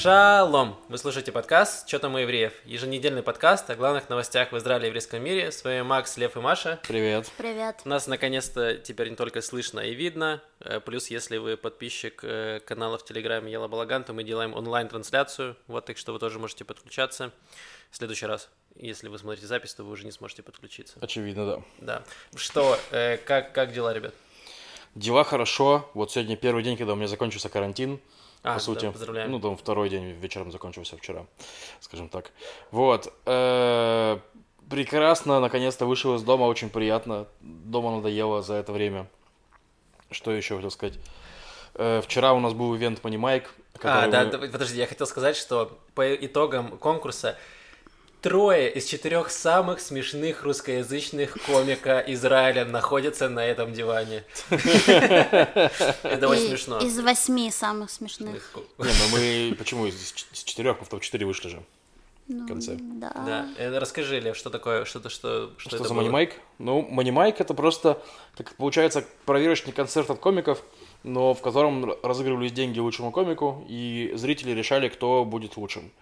Шалом! Вы слушаете подкаст «Чё там у евреев?» Еженедельный подкаст о главных новостях в Израиле и еврейском мире. С вами Макс, Лев и Маша. Привет. Привет. Нас наконец-то теперь не только слышно и видно. Э, Плюс, если вы подписчик э, канала в Телеграме Ела Балаган, то мы делаем онлайн-трансляцию. Вот, так что вы тоже можете подключаться. В следующий раз, если вы смотрите запись, то вы уже не сможете подключиться. Очевидно, да. Да. Что, э, как, как дела, ребят? Дела хорошо. Вот сегодня первый день, когда у меня закончился карантин. А, по сути. да, поздравляем. Ну, там второй день вечером закончился вчера, скажем так. Вот. Э, Прекрасно, наконец-то вышел из дома, очень приятно. Дома надоело за это время. Что еще хотел сказать? Э, Вчера у нас был ивент Money Mike. А, да, мы- да, подожди, я хотел сказать, что по итогам конкурса трое из четырех самых смешных русскоязычных комика Израиля находятся на этом диване. Это очень смешно. Из восьми самых смешных. Не, ну мы... Почему из четырех? Мы в топ-4 вышли же Ну, в конце. Да. Да, э, расскажи, Лев, что такое, что-то, что, что, Что это за Mike? Ну, Mike это просто, как получается, проверочный концерт от комиков, но в котором разыгрывались деньги лучшему комику, и зрители решали, кто будет лучшим.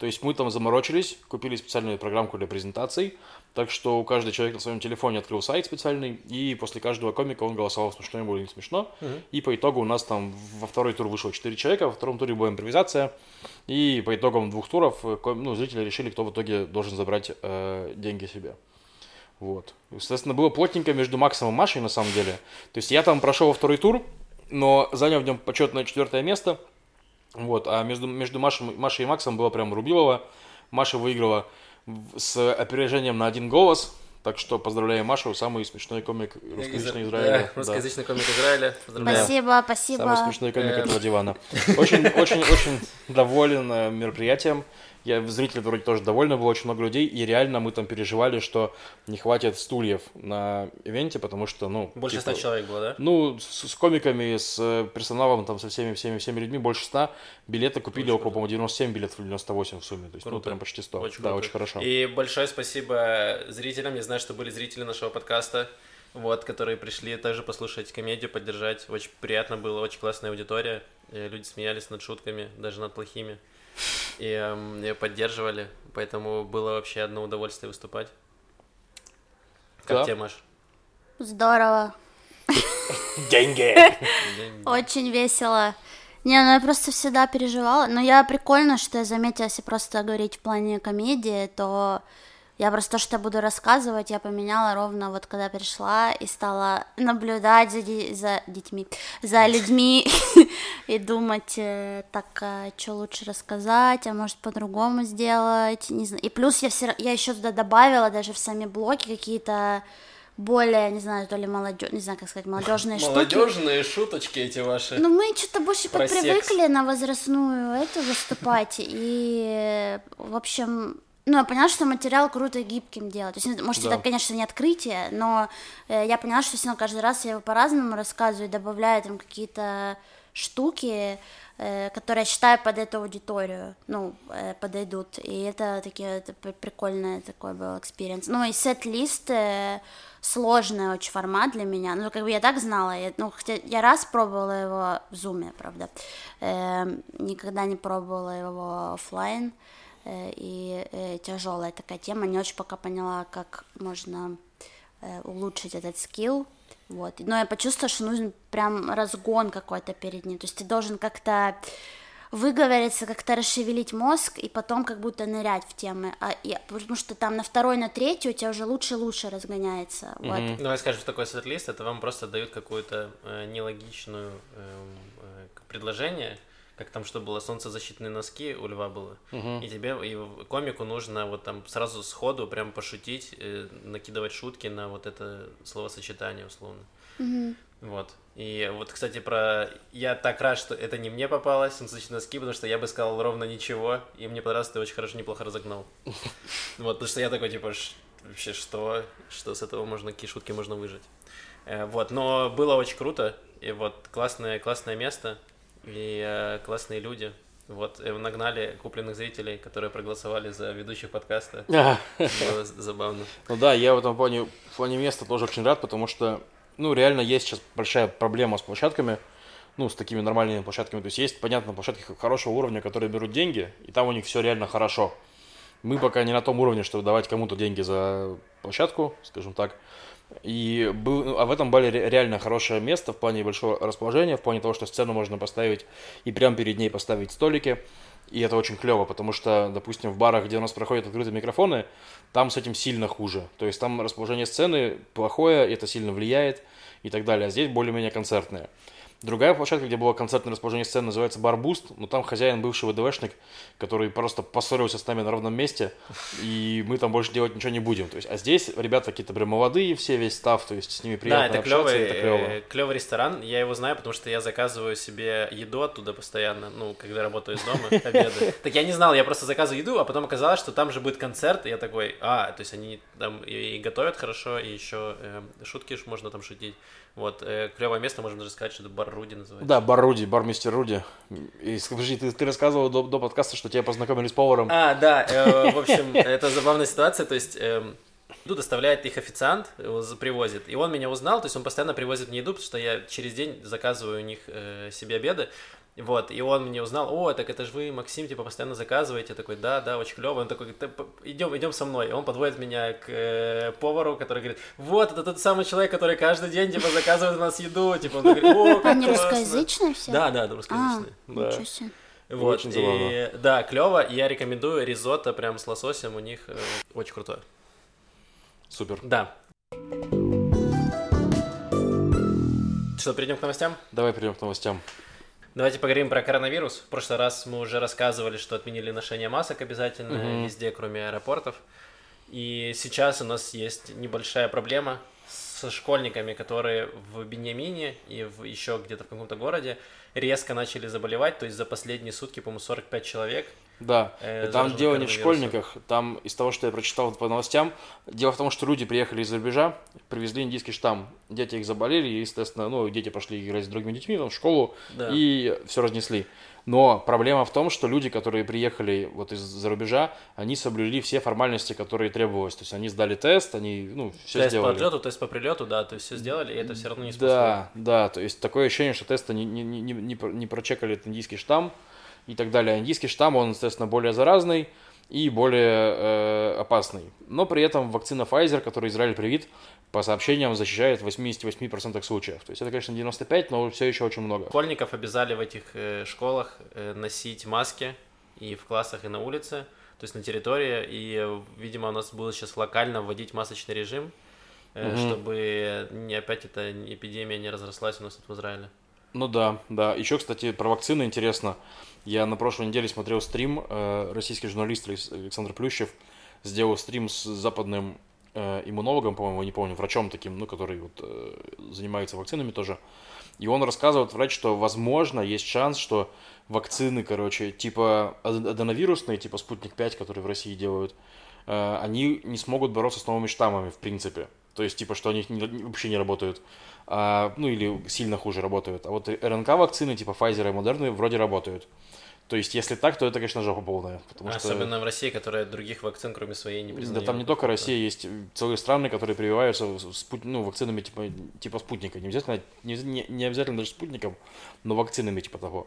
То есть мы там заморочились, купили специальную программку для презентаций, так что у каждого человека на своем телефоне открыл сайт специальный, и после каждого комика он голосовал, смешно ему или не смешно. И по итогу у нас там во второй тур вышло 4 человека, во втором туре была импровизация, и по итогам двух туров э, ну, зрители решили, кто в итоге должен забрать э, деньги себе. Вот. И, Соответственно, было плотненько между Максом и Машей, на самом деле. То есть я там прошел во второй тур, но занял в нем почетное четвертое место. Вот. А между, между Машей, Машей и Максом было прям рубилово. Маша выиграла с опережением на один голос. Так что поздравляю Машу, самый смешной комик русскоязычного Да, Израиля. Да. русскоязычный комик Израиля. Поздравляю. Спасибо, спасибо. Самый смешной комик Э. этого дивана. Очень, очень, очень доволен э, мероприятием. Я зрители вроде тоже довольны, было очень много людей, и реально мы там переживали, что не хватит стульев на ивенте, потому что, ну, Больше типа, ста человек было, да? Ну, с, с комиками, с э, персоналом, там, со всеми, всеми, всеми людьми больше 100. Билеты купили Очень около, по-моему, 97 билетов или 98 в сумме. То есть, ну, Круто. прям почти 100. Очень да, круто. очень хорошо. И большое спасибо зрителям. Я знаю, что были зрители нашего подкаста, вот, которые пришли также послушать комедию, поддержать. Очень приятно было, очень классная аудитория. Э, Люди смеялись над шутками, даже над плохими. И и поддерживали. Поэтому было вообще одно удовольствие выступать. Как Да. тебе, Маш? Здорово. Деньги! Очень весело. Не, ну я просто всегда переживала. Но я прикольно, что я заметила, если просто говорить в плане комедии, то я просто то, что я буду рассказывать, я поменяла ровно вот когда пришла и стала наблюдать за, за детьми, за людьми и думать, э, так, что лучше рассказать, а может по-другому сделать, не знаю. И плюс я, все, я еще туда добавила даже в сами блоки какие-то более, не знаю, то ли молодежь, не знаю, как сказать, молодежные штуки. Молодежные шуточки эти ваши. Ну, мы что-то больше Про подпривыкли на возрастную эту выступать, и, в общем, ну, я поняла, что материал круто гибким делать. То есть, может, Да. это, конечно, не открытие, но э, я поняла, что все равно каждый раз я его по-разному рассказываю, добавляю там какие-то штуки, э, которые я считаю под эту аудиторию, ну, э, подойдут. И это такие, это при- прикольный такой был experience. Ну, и сет-лист э, сложный очень формат для меня. Ну, как бы я так знала, я, ну, хотя я раз пробовала его в зуме, правда, Эм, никогда не пробовала его оффлайн, э, и тяжелая такая тема, не очень пока поняла, как можно э, улучшить этот скилл, вот. Но я почувствовала, что нужен прям разгон какой-то перед ним, то есть ты должен как-то выговориться, как-то расшевелить мозг и потом как будто нырять в темы, а, и, потому что там на второй, на третий у тебя уже лучше и лучше разгоняется, вот. Давай скажем, что такое сет-лист, это вам просто дают какую-то э, нелогичную эм, э, предложение, как там, что было, солнцезащитные носки у льва было, и тебе, и комику нужно вот там сразу сходу прям пошутить, э, накидывать шутки на вот это словосочетание условно. Вот. И вот, кстати, про... Я так рад, что это не мне попалось, солнцезащитные носки, потому что я бы сказал ровно ничего, и мне понравилось, ты очень хорошо, неплохо разогнал. Вот, потому что я такой, типа, «Ш- вообще, что? Что с этого можно, какие шутки можно выжить? Э, Вот, но было очень круто, и вот классное, классное место, и э, классные люди. Вот, э, нагнали купленных зрителей, которые проголосовали за ведущих подкаста. Было забавно. Ну да, я в этом плане, в плане места тоже очень рад, потому что, ну, реально есть сейчас большая проблема с площадками. ну, с такими нормальными площадками. То есть есть, понятно, площадки хорошего уровня, которые берут деньги, и там у них все реально хорошо. Мы пока не на том уровне, чтобы давать кому-то деньги за площадку, скажем так. И был, а в этом бале реально хорошее место в плане большого расположения, в плане того, что сцену можно поставить и прямо перед ней поставить столики. И это очень клево, потому что, допустим, в барах, где у нас проходят открытые микрофоны, там с этим сильно хуже. То есть там расположение сцены плохое, это сильно влияет и так далее. А здесь более-менее концертное. Другая площадка, где было концертное расположение сцены, называется Бар Буст, но там хозяин бывший ВДВшник, который просто поссорился с нами на ровном месте, и мы там больше делать ничего не будем. То есть, а здесь ребята какие-то прям молодые, все весь став, то есть с ними приятно да, это общаться, клевый, это клево. э, клевый ресторан, я его знаю, потому что я заказываю себе еду оттуда постоянно, ну, когда работаю из дома, обеды. Так я не знал, я просто заказываю еду, а потом оказалось, что там же будет концерт, и я такой, а, то есть они там и, готовят хорошо, и еще э, шутки можно там шутить. Вот, э, клевое место, можно даже сказать, что это бар Руди называется. Да, бар Руди, бар мистер Руди. И скажи, ты, ты рассказывал до, до подкаста, что тебя познакомили с поваром. А, да, э, в общем, это забавная ситуация, то есть... эм, Еду доставляет их официант, его привозит. И он меня узнал, то есть он постоянно привозит мне еду, потому что я через день заказываю у них э, себе обеды. Вот, и он меня узнал, о, так это же вы, Максим, типа, постоянно заказываете. Я такой, да, да, очень клево. Он такой, «Да, п- идем, идем со мной. И он подводит меня к э, повару, который говорит, вот, это тот самый человек, который каждый день, типа, заказывает у нас еду. Типа, он говорит, о, как Они классно». русскоязычные все? Да, да, да, А, русскоязычные. Да. ничего себе. Вот, Очень и- да, клево. Я рекомендую ризотто прям с лососем, у них э, очень крутое. Супер. Да. Что, перейдем к новостям? Давай перейдем к новостям. Давайте поговорим про коронавирус. В прошлый раз мы уже рассказывали, что отменили ношение масок обязательно Мгм. везде, кроме аэропортов. И сейчас у нас есть небольшая проблема со школьниками, которые в Беньямине и в, еще где-то в каком-то городе резко начали заболевать. То есть за последние сутки, по-моему, 45 человек. Да, Э, и там дело не в школьниках, там из того, что я прочитал по новостям, дело в том, что люди приехали из-за рубежа, привезли индийский штамм, дети их заболели, и, естественно, ну, дети пошли играть с другими детьми там, в школу, Да. и все разнесли. Но проблема в том, что люди, которые приехали вот из-за рубежа, они соблюли все формальности, которые требовалось. То есть они сдали тест, они, ну, все тест сделали. по отлету, тест по прилету, да, то есть все сделали, и это все равно не спасло. Да, да, то есть такое ощущение, что тесты не, не, не, не, не прочекали этот индийский штамм и так далее. Индийский штамм, он, естественно, более заразный и более э, опасный. Но при этом вакцина Pfizer, которую Израиль привит, по сообщениям защищает в 88% случаев. То есть это, конечно, 95, но все еще очень много. Школьников обязали в этих э, школах э, носить маски и в классах, и на улице, то есть на территории. И, э, видимо, у нас будут сейчас локально вводить масочный режим, Мгм. чтобы не опять эта эпидемия не разрослась у нас тут в Израиле. Ну да, да. Еще, кстати, про вакцины интересно. Я на прошлой неделе смотрел стрим, российский журналист Алекс- Александр Плющев сделал стрим с западным э, иммунологом, по-моему, не помню, врачом таким, ну, который вот э, занимается вакцинами тоже. И он рассказывает, врач, что, возможно, есть шанс, что вакцины, короче, типа ад- аденовирусные, типа Спутник 5, которые в России делают, э, они не смогут бороться с новыми штаммами, в принципе. То есть, типа, что они вообще не работают. А, ну, или сильно хуже работают. А вот РНК-вакцины, типа Pfizer и Moderna, вроде работают. То есть, если так, то это, конечно, жопа полная. Потому что... Особенно в России, которая других вакцин, кроме своей, не Да признает. там не только Россия, есть целые страны, которые прививаются спут- ну, вакцинами типа, типа спутника. Не обязательно, не, не- не обязательно даже спутником, но вакцинами типа того.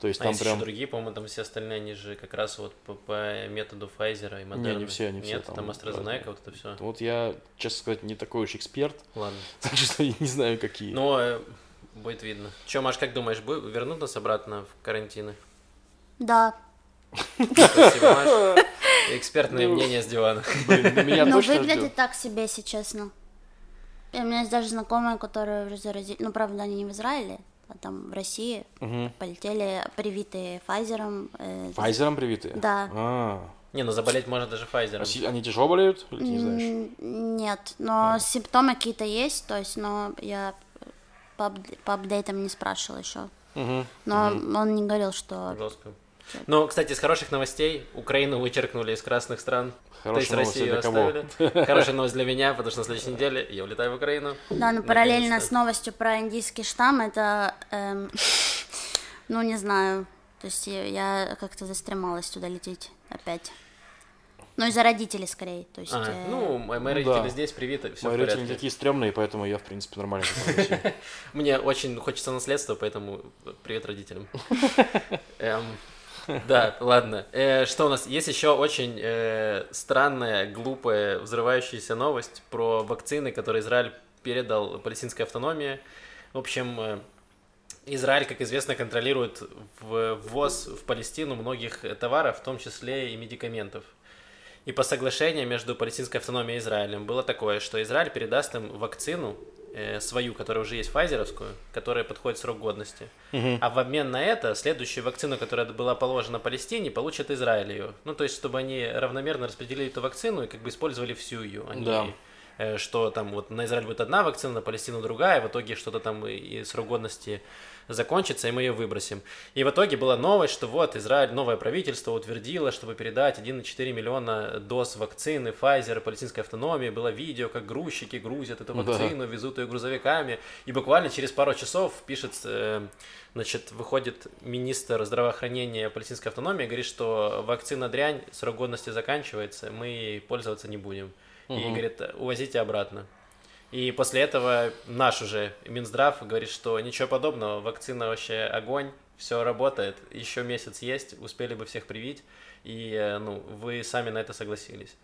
То есть А там есть прям... еще другие, по-моему, там все остальные, они же как раз вот по, по методу Pfizer и Не, Moderna. не все, не все Нет, там там AstraZeneca, вот это все. Вот я, честно сказать, не такой уж эксперт, Ладно. так что я не знаю, какие. Но э, будет видно. Че, Маш, как думаешь, вернут нас обратно в карантины? Да. Спасибо, Маш. Экспертное Ну, мнение с дивана. Блин, на меня Но точно выглядит так себе, если честно. И у меня есть даже знакомые, которые уже заразили, ну, правда, они не в Израиле, а там в России, полетели привитые Pfizer. э, Pfizer привитые? Да. А, Не, ну заболеть можно даже Pfizer. а си- они тяжело болеют? Или ты не знаешь? М, Нет, но симптомы какие-то есть, то есть, но я по, апд- по апдейтам не спрашивала еще. Мгм. Но он не говорил, что... Жестко. Ну, кстати, из хороших новостей Украину вычеркнули из красных стран. Хорошая То есть Россию для кого? оставили. Хорошая новость для меня, потому что на следующей неделе я улетаю в Украину. Да, но параллельно Наконец-то. с новостью про индийский штамм, это, эм, ну, не знаю, то есть я- как-то застремалась туда лететь опять. Ну, из-за родителей скорее. То есть, А, э, ну, мои мои ну родители да. здесь привиты, все Мои в родители такие стрёмные, поэтому я, в принципе, нормально. Мне очень хочется наследства, поэтому привет родителям. Да, ладно. Э, Что у нас? Есть еще очень э, странная, глупая, взрывающаяся новость про вакцины, которые Израиль передал палестинской автономии. В общем, э, Израиль, как известно, контролирует ввоз в Палестину многих товаров, в том числе и медикаментов. И по соглашению между палестинской автономией и Израилем было такое, что Израиль передаст им вакцину, э, свою, которая уже есть, файзеровскую, которая подходит срок годности. А в обмен на это следующую вакцину, которая была положена Палестине, получит Израиль ее. Ну, то есть, чтобы они равномерно распределили эту вакцину и как бы использовали всю ее. Они, Да. э, Что там вот на Израиль будет одна вакцина, на Палестину другая, в итоге что-то там и срок годности закончится, и мы ее выбросим. И в итоге была новость, что вот Израиль, новое правительство утвердило, чтобы передать 1,4 миллиона доз вакцины Pfizer палестинской автономии. Было видео, как грузчики грузят эту Да. вакцину, везут ее грузовиками. И буквально через пару часов пишет, э, значит, выходит министр здравоохранения палестинской автономии, говорит, что вакцина дрянь, срок годности заканчивается, мы пользоваться не будем. И Мгм. говорит, увозите обратно. И после этого наш уже Минздрав говорит, что ничего подобного, вакцина вообще огонь, все работает, еще месяц есть, успели бы всех привить, и э, ну, вы сами на это согласились.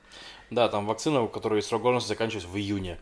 Да, там вакцина, у которой срок годности заканчивается в июне.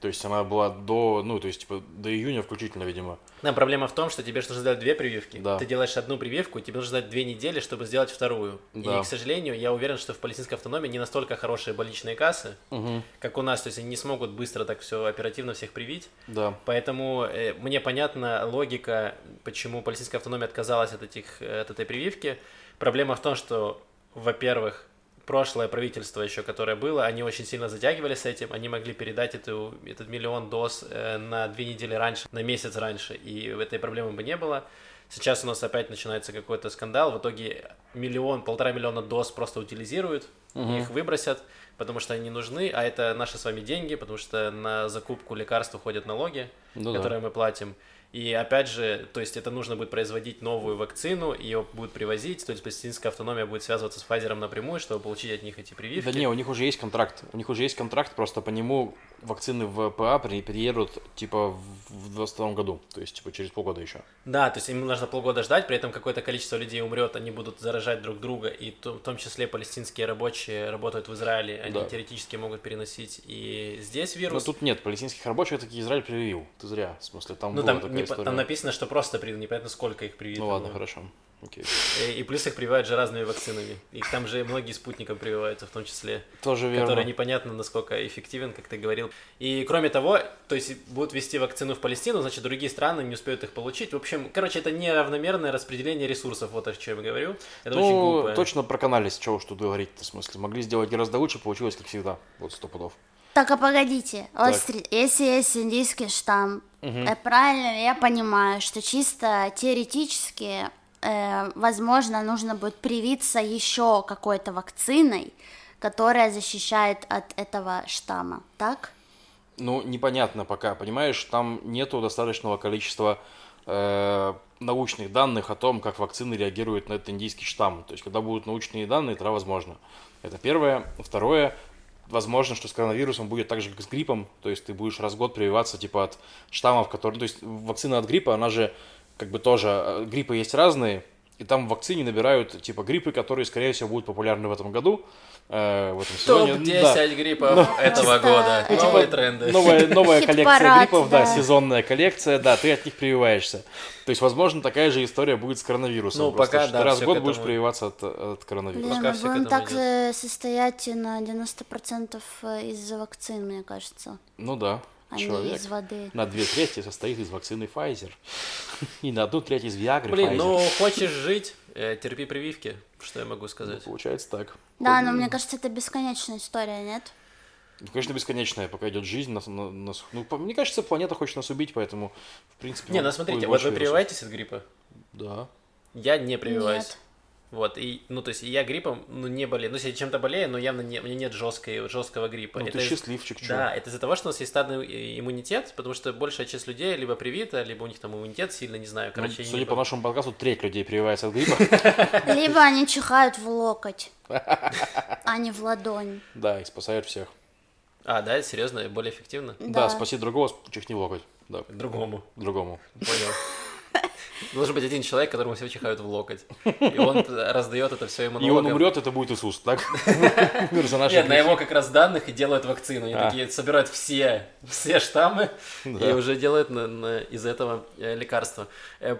То есть она была до, ну, то есть, типа, до июня включительно, видимо. Но проблема в том, что тебе нужно сделать две прививки. Да. Ты делаешь одну прививку, тебе нужно ждать две недели, чтобы сделать вторую. Да. И, к сожалению, я уверен, что в палестинской автономии не настолько хорошие больничные кассы, Угу. как у нас. То есть они не смогут быстро так все оперативно всех привить. Да. Поэтому э, мне понятна логика, почему палестинская автономия отказалась от, этих, э, от этой прививки. Проблема в том, что, во-первых, прошлое правительство еще, которое было, они очень сильно затягивали с этим, они могли передать эту, этот миллион доз э, на две недели раньше, на месяц раньше, и этой проблемы бы не было. Сейчас у нас опять начинается какой-то скандал, в итоге миллион, полтора миллиона доз просто утилизируют, их выбросят, потому что они нужны, а это наши с вами деньги, потому что на закупку лекарств уходят налоги, Ну да. которые мы платим. И опять же, то есть это нужно будет производить новую вакцину, ее будут привозить, то есть палестинская автономия будет связываться с Pfizer напрямую, чтобы получить от них эти прививки. Да не, у них уже есть контракт. У них уже есть контракт, просто по нему вакцины в ПА при- приедут, типа, в- в 22 году. То есть, типа, через полгода еще. Да, то есть им нужно полгода ждать, при этом какое-то количество людей умрет, они будут заражать друг друга, и в том числе палестинские рабочие работают в Израиле, они Да. теоретически могут переносить и здесь Но вирус. тут нет, палестинских рабочих таки Израиль привил. Ты зря. В смысле, там ну была там, такая не история. там написано, что просто привили, непонятно сколько их привито. Ну ладно, было. хорошо. Окей. И, и плюс их прививают же разными вакцинами. И там же многие спутником прививаются, в том числе. Тоже верно. который непонятно, насколько эффективен, как ты говорил. И кроме того, то есть будут вести вакцину в Палестину, значит, другие страны не успеют их получить. В общем, короче, это неравномерное распределение ресурсов, вот о чем я говорю. Это очень ну, глупо. точно проканались, чего уж тут говорить в смысле. Могли сделать гораздо лучше, получилось как всегда. Вот сто пудов. Так, а погодите, Так. если есть индийский штамм, э, правильно я понимаю, что чисто теоретически, э, возможно, нужно будет привиться еще какой-то вакциной, которая защищает от этого штамма, так? Ну, непонятно пока, понимаешь, там нету достаточного количества э, научных данных о том, как вакцины реагируют на этот индийский штамм. То есть, когда будут научные данные, тогда возможно. Это первое. Второе, возможно, что с коронавирусом будет так же, как с гриппом. То есть, ты будешь раз в год прививаться, типа, от штаммов, которые... То есть, вакцина от гриппа, она же, как бы тоже... э, Гриппы есть разные, и там в вакцине набирают, типа, гриппы, которые, скорее всего, будут популярны в этом году, э, в этом сезоне. Топ-10 Да. гриппов этого Чисто, года. э, Новые Типа, тренды. Новая, новая коллекция гриппов, да. да. сезонная коллекция, да, ты от них прививаешься. То есть, возможно, такая же история будет с коронавирусом. Ну, Просто, пока, да, ты раз в год к будешь этому. прививаться от, от коронавируса. Блин, Пока мы к будем этому так идёт. э, состоять на 90% из-за вакцин, мне кажется, Ну да, а не человек из воды. на две трети состоит из вакцины Pfizer. И на одну треть из Viagra Блин, Pfizer. ну хочешь жить, э, терпи прививки, что я могу Ну, сказать. Получается так. Да, но мне кажется, это бесконечная история, нет? Ну, конечно, бесконечная, пока идет жизнь. Нас, на- нас- ну, по- мне кажется, планета хочет нас убить, поэтому, в принципе... Не, ну смотрите, вот вы прививаетесь от гриппа? Да. Я не прививаюсь. Нет. Вот, и, ну, то есть я гриппом, ну, не болею. Ну, если я чем-то болею, но явно не, у меня нет жесткой, жесткого гриппа. Ну, это ты из- счастливчик, чё. Да, это из-за того, что у нас есть стадный и- иммунитет, потому что большая часть людей либо привита, либо у них там иммунитет сильно, не знаю, Ну, короче. я судя не по нашему подкасту, треть людей прививается от гриппа. Либо они чихают в локоть, а не в ладонь. Да, и спасает всех. А, да, серьезно, более эффективно? Да, спаси другого, чихни в локоть. Другому. другому. Понял. Должен быть один человек, которому все чихают в локоть. И он раздает это все И он умрет, это будет Иисус, так? Нет, на его как раз данных и делают вакцину. Они А. такие собирают все, все штаммы и уже делают из этого э, лекарство. Э,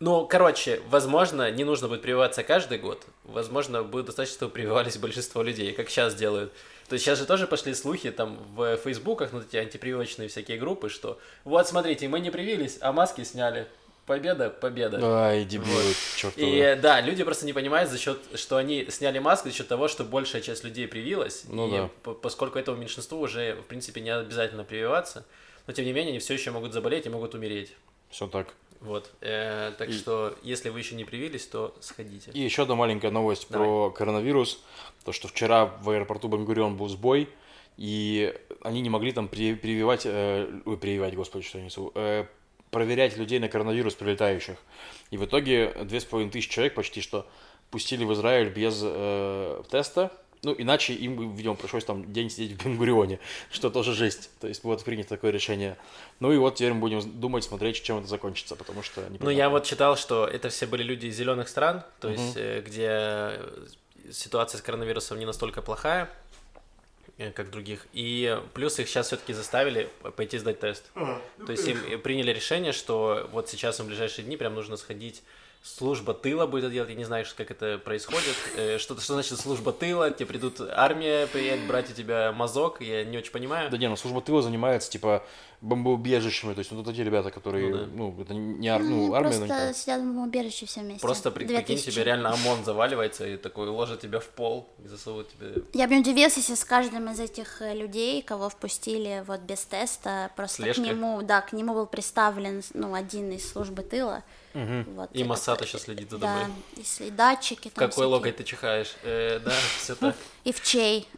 Ну, короче, возможно, не нужно будет прививаться каждый год. Возможно, будет достаточно, чтобы прививались большинство людей, как сейчас делают. То есть сейчас же тоже пошли слухи там в фейсбуках, ну, эти антипрививочные всякие группы, что вот, смотрите, мы не привились, а маски сняли. Победа, победа. Ай, дебилы, черт И э, да, люди просто не понимают за счет, что они сняли маску за счет того, что большая часть людей привилась. Ну и да. по- поскольку этому меньшинству уже, в принципе, не обязательно прививаться, но тем не менее они все еще могут заболеть и могут умереть. Все так. Вот. Э, так И- что, если вы еще не привились, то сходите. И еще одна маленькая новость Давай. про коронавирус. То, что вчера в аэропорту Бангурион был сбой, и они не могли там при- прививать, э, прививать, господи, что я несу, э, проверять людей на коронавирус прилетающих. И в итоге две с половиной тысячи человек почти что пустили в Израиль без э, теста. Ну, иначе им, видимо, пришлось там день сидеть в Бенгурионе, что тоже жесть. То есть вот принято такое решение. Ну и вот теперь мы будем думать, смотреть, чем это закончится, потому что... Ну, я вот читал, что это все были люди из зеленых стран, то есть, э, где э, ситуация с коронавирусом не настолько плохая, как в других. И плюс их сейчас все-таки заставили пойти сдать тест. То есть им э, приняли решение, что вот сейчас им в ближайшие дни прям нужно сходить служба тыла будет это делать, я не знаю, как это происходит. Э, Что, что значит служба тыла? Тебе придут армия приедет брать у тебя мазок, я не очень понимаю. Да не, ну служба тыла занимается, типа, бомбоубежищами, то есть вот эти ребята, которые, Ну да. ну, это не ар- Ну, ну, армия, просто наверняка. сидят в убежище все вместе. Просто при- прикинь, тебе реально ОМОН заваливается и такой ложит тебя в пол и засовывает тебе Я бы не удивилась, если с каждым из этих э, людей, кого впустили вот без теста, просто Слежка? к нему, да, к нему был представлен, ну, один из службы тыла. Вот, И это- Моссад еще следит за Да, тобой. и с- и датчики там какой всякие. логой ты чихаешь? Э, да, все так. И в чей.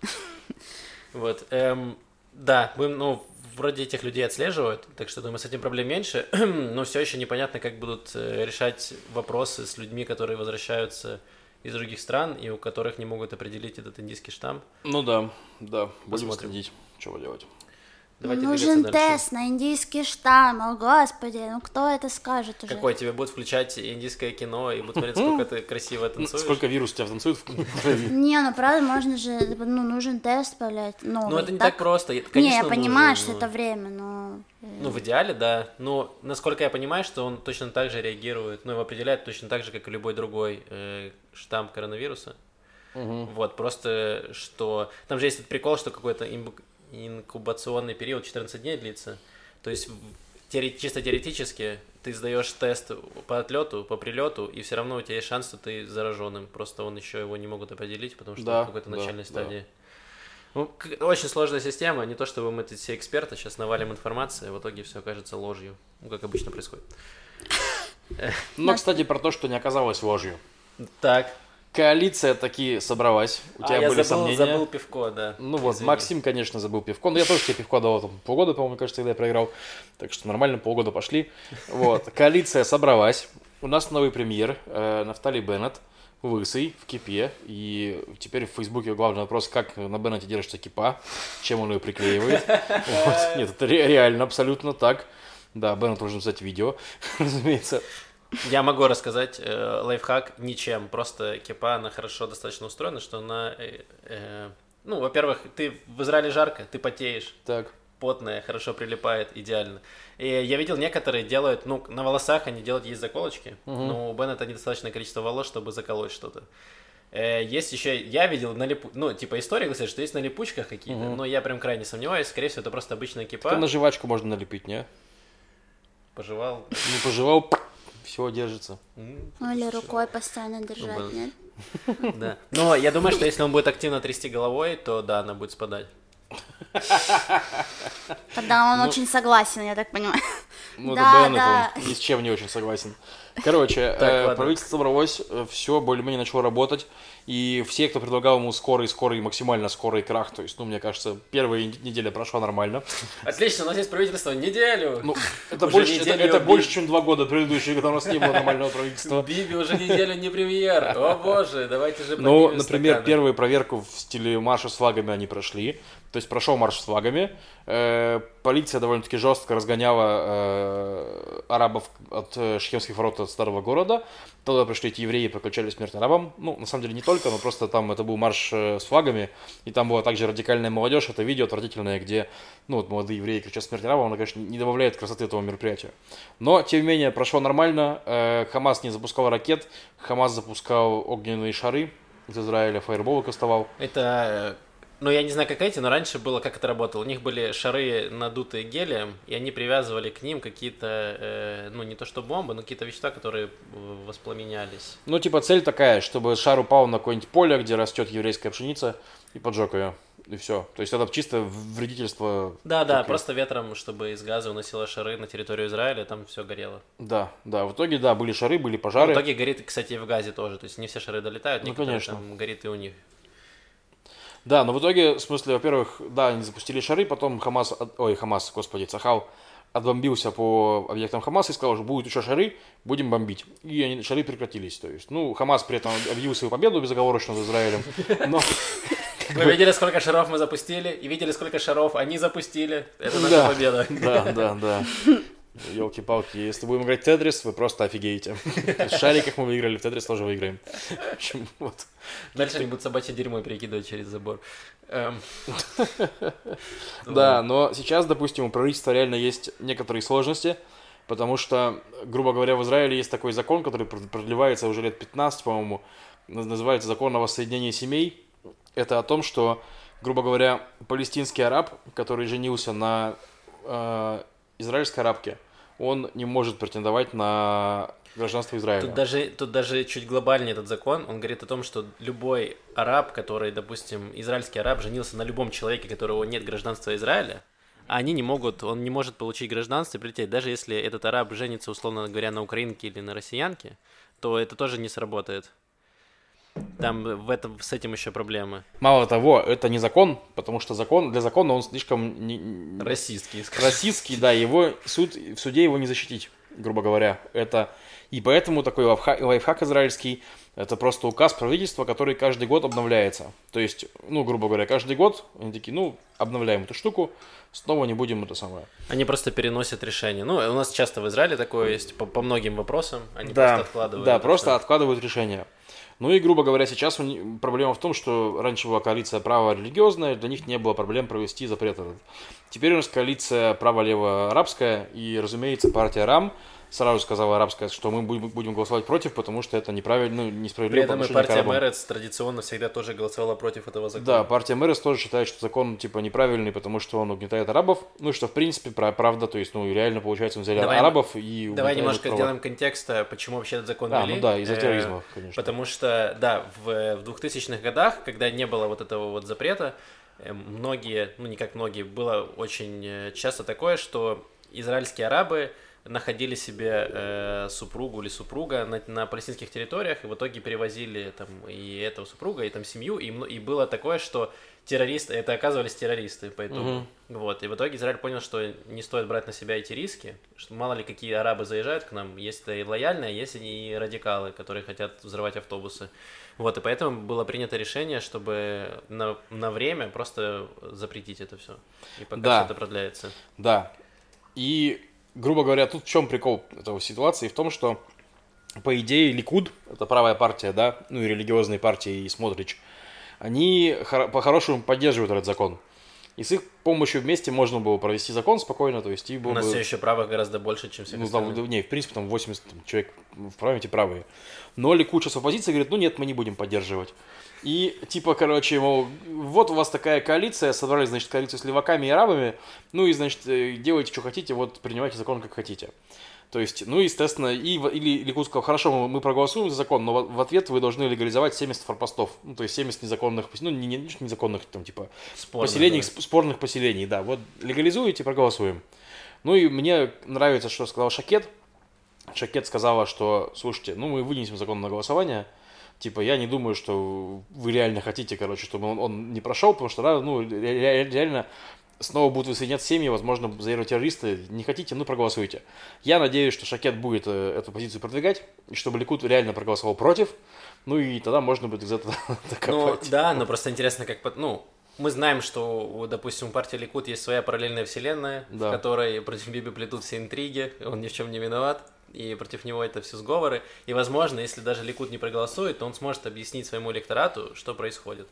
Вот. эм, да, будем, ну, вроде этих людей отслеживают, так что, думаю, с этим проблем меньше, но все еще непонятно, как будут э, решать вопросы с людьми, которые возвращаются из других стран и у которых не могут определить этот индийский штамм. Ну да, да, будем Посмотрим. следить, что делать. Давайте Нужен тест на индийский штамм, о господи, ну кто это скажет уже? Какой тебе будут включать индийское кино и будут смотреть, сколько ты красиво Ну, танцуешь? Сколько вирус у тебя танцует в крови? Не, ну правда, можно же, ну, нужен тест, блядь, новый. Ну, это не так просто. Конечно, не, я понимаю, что но- это время, но... э, Ну, в идеале, да. Но, насколько я понимаю, что он точно так же реагирует, ну, его определяет точно так же, как и любой другой э, штамм коронавируса. Вот, просто что... Там же есть этот прикол, что какой-то инкубационный период 14 дней длится. То есть, чисто теоретически, ты сдаешь тест по отлету, по прилету, и все равно у тебя есть шанс, что ты зараженным. Просто он еще его не могут определить, потому что Да, он в какой-то да, начальной да. стадии. Ну, к- очень сложная система, не то чтобы мы тут все эксперты, сейчас навалим информации, в итоге все окажется ложью, ну, как обычно происходит. Но, кстати, про то, что не оказалось ложью. Так, Коалиция таки собралась, у а, тебя я были забыл, сомнения. забыл пивко, да. Ну вот, Извини. Максим, конечно, забыл пивко. Ну, я тоже тебе пивко давал там полгода, по-моему, кажется, когда я проиграл. Так что нормально, полгода пошли. Вот, коалиция собралась. У нас новый премьер, э, Нафтали Беннет, лысый, в кипе. И теперь в Фейсбуке главный вопрос, как на Беннете держится кипа, чем он ее приклеивает. Вот. Нет, это ре- реально абсолютно так. Да, Беннет должен записать видео, разумеется. Я могу рассказать э, лайфхак ничем, просто кепа, она хорошо достаточно устроена, что она, э, э, ну, во-первых, ты в Израиле жарко, ты потеешь, Так, потная, хорошо прилипает, идеально. И я видел, некоторые делают, ну, на волосах они делают есть заколочки, но у Беннета недостаточное количество волос, чтобы заколоть что-то. Э, Есть еще, я видел на липу... ну, типа история гласит, что есть на липучках какие-то, но я прям крайне сомневаюсь, скорее всего, это просто обычная кипа, на жвачку можно налепить, не? пожевал. Ну, пожевал, все держится. Ну или рукой постоянно держать, нет? Да. Но я думаю, что если он будет активно трясти головой, то да, она будет спадать. Тогда он очень согласен, я так понимаю. Ну, Да, это да. он ни с чем не очень согласен. Короче, Так, э, правительство собралось, все более-менее начало работать, и все, кто предлагал ему скорый, скорый, максимально скорый крах, то есть, ну, мне кажется, первая неделя прошла нормально. Отлично, у нас есть правительство неделю. Ну, это Уже больше, это, неделю это Би- больше, чем два года предыдущие, когда у нас не было нормального правительства. Биби уже неделю не премьер. О боже, давайте же Ну, например, стаканы. первую проверку в стиле марша с флагами они прошли. То есть прошел марш с флагами. Э, полиция довольно-таки жестко разгоняла э, арабов от э, Шхемских ворот от старого города. Туда пришли эти евреи и прокричали смерть арабам. Ну, на самом деле не только, но просто там это был марш э, с флагами. И там была также радикальная молодежь. Это видео отвратительное, где ну, вот молодые евреи кричат смерть арабам. Оно, конечно, не добавляет красоты этого мероприятия. Но, тем не менее, прошло нормально. Хамас не запускал ракет. Хамас запускал огненные шары из Израиля, фаерболы кастовал. Это, ну я не знаю, как эти, но раньше было, как это работало. У них были шары, надутые гелием, и они привязывали к ним какие-то, э, ну не то что бомбы, но какие-то вещества, которые э, воспламенялись. Ну, типа, цель такая, чтобы шар упал на какое-нибудь поле, где растет еврейская пшеница, и поджег ее. И все. То есть это чисто вредительство. Да, да, просто ветром, чтобы из газа уносило шары на территорию Израиля, там все горело. Да, да. В итоге, да, были шары, были В пожары. итоге горит, кстати, и в газе тоже. То есть не все шары долетают, Ну, некоторые конечно. там горит и у них. Да, но в итоге, в смысле, во-первых, да, они запустили шары, потом Хамас, ой, Хамас, господи, Цахал, отбомбился по объектам Хамаса и сказал, что будут еще шары, будем бомбить. И они, шары прекратились. То есть, ну, Хамас при этом объявил свою победу безоговорочно над Израилем. Но, Вы видели, сколько шаров мы запустили, и видели, сколько шаров они запустили. Это наша Да. победа. да, да, да. Елки-палки, если будем играть в Тетрис, вы просто офигеете. В шариках мы выиграли, в Тетрис тоже выиграем. Общем, вот. Дальше они будут собачье дерьмо перекидывать через забор. Эм, Да, но сейчас, допустим, у правительства реально есть некоторые сложности, потому что, грубо говоря, в Израиле есть такой закон, который пр- продлевается уже лет 15, по-моему, наз- называется закон о воссоединении семей. Это о том, что, грубо говоря, палестинский араб, который женился на э, израильской арабке, он не может претендовать на гражданство Израиля. Тут даже, тут даже чуть глобальнее этот закон, он говорит о том, что любой араб, который, допустим, израильский араб, женился на любом человеке, которого нет гражданства Израиля, они не могут, он не может получить гражданство и прилететь. Даже если этот араб женится, условно говоря, на украинке или на россиянке, то это тоже не сработает. Там в этом, с этим еще проблемы. Мало того, это не закон, потому что закон для закона он слишком не- Российские, скажем. российский, да, его суд в суде его не защитить, грубо говоря. Это и поэтому такой лайфхак, лайфхак израильский это просто указ правительства, который каждый год обновляется. То есть, ну, грубо говоря, каждый год они такие, ну, обновляем эту штуку, снова не будем это самое. Они просто переносят решение. Ну, у нас часто в Израиле такое есть по, по многим вопросам. Они да, просто откладывают. да, просто откладывают решение. Ну и, грубо говоря, сейчас проблема в том, что раньше была коалиция право-религиозная, для них не было проблем провести запрет этот. Теперь у нас коалиция право-лево-арабская, и, разумеется, партия РАМ сразу сказала арабская, что мы будем голосовать против, потому что это неправильно, ну, При несправедливо по этом и партия. Мэрец традиционно всегда тоже голосовала против этого закона. Да, партия Мэрис тоже считает, что закон типа неправильный, потому что он угнетает арабов. Ну, что в принципе правда, то есть, ну, реально получается, взяли Давай- арабов и Давай немножко права. сделаем контекста, почему вообще этот закон А, ввели. ну да, из-за Э, терроризма, конечно. Потому что, да, в, в 2000-х годах, когда не было вот этого вот запрета, э, многие, ну не как многие, было очень э, часто такое, что израильские арабы находили себе э, супругу или супруга на, на палестинских территориях, и в итоге перевозили там и этого супруга, и там семью, и, и было такое, что террористы, это оказывались террористы по итогу. Мгм. Вот, и в итоге Израиль понял, что не стоит брать на себя эти риски, что мало ли какие арабы заезжают к нам, есть и лояльные, есть и радикалы, которые хотят взрывать автобусы. Вот, и поэтому было принято решение, чтобы на, на время просто запретить это все. И пока Да. что это продляется. Да. И, грубо говоря, тут в чем прикол этого ситуации? В том, что, по идее, Ликуд, это правая партия, да, ну и религиозные партии, и Смотрич, они хоро- по-хорошему поддерживают этот закон. И с их помощью вместе можно было провести закон спокойно, то есть и У было нас бы... все еще правых гораздо больше, чем всех Ну, остальных. да, не, в принципе, там 80 там, человек в парламенте правые. Но Ликуд сейчас в оппозиции говорит, ну нет, мы не будем поддерживать. И типа, короче, мол, вот у вас такая коалиция, собрали, значит, коалицию с леваками и арабами, ну и, значит, э, делайте, что хотите, вот принимайте закон, как хотите. То есть, ну, естественно, и, или Ликуд сказал, хорошо, мы, мы проголосуем за закон, но в, в ответ вы должны легализовать 70 форпостов, ну, то есть 70 незаконных, ну, не, не- не незаконных, там, типа, Спорно, поселений, да. сп- спорных поселений, да. Вот легализуете, проголосуем. Ну и мне нравится, что сказал Шакет. Шакет сказала, что, слушайте, ну мы вынесем закон на голосование, типа, я не думаю, что вы реально хотите, короче, чтобы он, он не прошел, потому что, да, ну, реально снова будут высоединяться семьи, возможно, заявят террористы. Не хотите, ну проголосуйте. Я надеюсь, что Шакет будет э, эту позицию продвигать, и чтобы Ликут реально проголосовал против, ну и тогда можно будет докопать. Ну да, но просто интересно, как, ну, мы знаем, что, допустим, у партии Ликут есть своя параллельная вселенная, да. в которой против Биби плетут все интриги, он ни в чем не виноват, и против него это все сговоры. И, возможно, если даже Ликут не проголосует, то он сможет объяснить своему электорату, что происходит.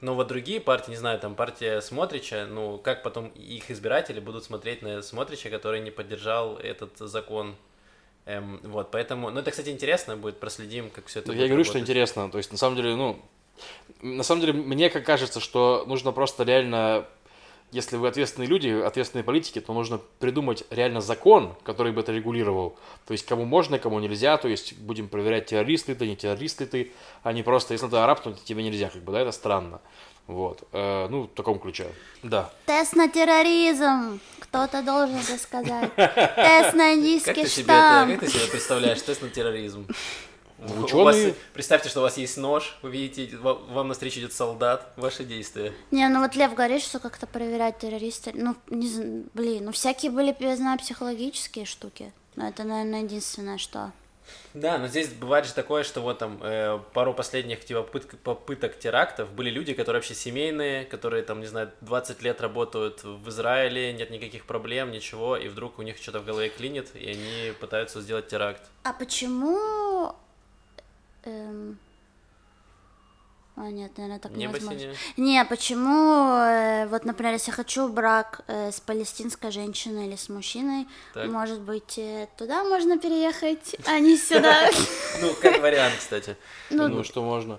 Но вот другие партии, не знаю, там партия Смотрича, ну, как потом их избиратели будут смотреть на Смотрича, который не поддержал этот закон Эм, вот, поэтому, ну это, кстати, интересно будет, проследим, как все это. Ну, я говорю, работать. что интересно, то есть на самом деле, ну, на самом деле мне как кажется, что нужно просто реально, если вы ответственные люди, ответственные политики, то нужно придумать реально закон, который бы это регулировал. То есть кому можно, кому нельзя, то есть будем проверять, террорист ли ты, не террорист ли ты, а не просто, если ты араб, то тебе нельзя, как бы, да, это странно. Вот. Э, ну, в таком ключе. Да. Тест на терроризм. Кто-то должен это сказать. Тест на индийский как ты штамм. Себе, как ты себе представляешь тест на терроризм? Ученые... Вас, представьте, что у вас есть нож, вы видите, вам навстречу идет солдат, ваши действия. Не, ну вот Лев говорит, что как-то проверять террористов. Ну, не знаю, блин, ну всякие были, я знаю, психологические штуки. Но это, наверное, единственное, что... Да, но здесь бывает же такое, что вот там э, пару последних типа, попыток, попыток терактов были люди, которые вообще семейные, которые там, не знаю, 20 лет работают в Израиле, нет никаких проблем, ничего, и вдруг у них что-то в голове клинит, и они пытаются сделать теракт. А почему... Эм... А, нет, наверное, так не невозможно. Не, почему, э, вот, например, если хочу брак э, с палестинской женщиной или с мужчиной, так. может быть, э, туда можно переехать, а не сюда. Ну, как вариант, кстати. Ну, ну что можно.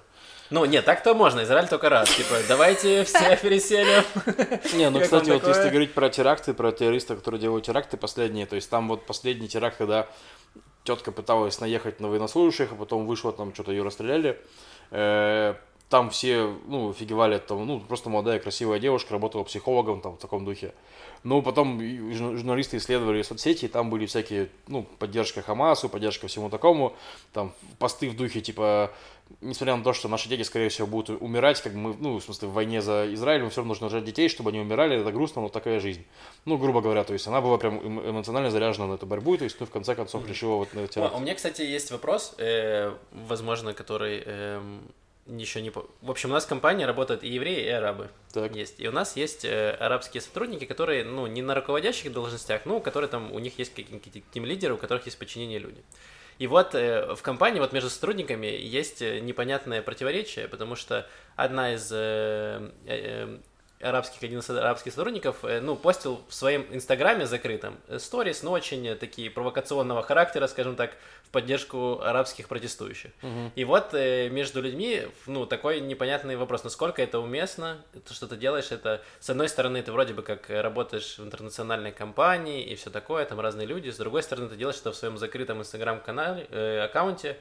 Ну, нет, так-то можно, Израиль только раз. Типа, давайте все переселим. Не, ну, кстати, вот если говорить про теракты, про террористов, которые делают теракты последние, то есть там вот последний теракт, когда тетка пыталась наехать на военнослужащих, а потом вышла, там что-то ее расстреляли там все, ну, офигевали от того, ну, просто молодая красивая девушка, работала психологом там в таком духе. Но потом журналисты исследовали соцсети, и там были всякие, ну, поддержка Хамасу, поддержка всему такому, там посты в духе, типа, несмотря на то, что наши дети, скорее всего, будут умирать, как мы, ну, в смысле, в войне за Израиль, мы все равно нужно рожать детей, чтобы они умирали, это грустно, но такая жизнь. Ну, грубо говоря, то есть она была прям эмоционально заряжена на эту борьбу, то есть, ну, в конце концов, решила вот на эти... У меня, кстати, есть вопрос, э, возможно, который... Еще не... В общем, у нас в компании работают и евреи, и арабы. Так. Есть. И у нас есть э, арабские сотрудники, которые, ну, не на руководящих должностях, ну, которые там, у них есть какие-то тим-лидеры, у которых есть подчинение люди. И вот э, в компании, вот между сотрудниками есть э, непонятное противоречие, потому что одна из э, э, арабских, один из арабских сотрудников, э, ну, постил в своем инстаграме закрытом э, сторис, но очень такие провокационного характера, скажем так, в поддержку арабских протестующих. Угу. И вот э, между людьми, ну, такой непонятный вопрос, насколько это уместно, то, что ты делаешь, это, с одной стороны, ты вроде бы как работаешь в интернациональной компании и все такое, там разные люди, с другой стороны, ты делаешь это в своем закрытом инстаграм-канале, э, аккаунте,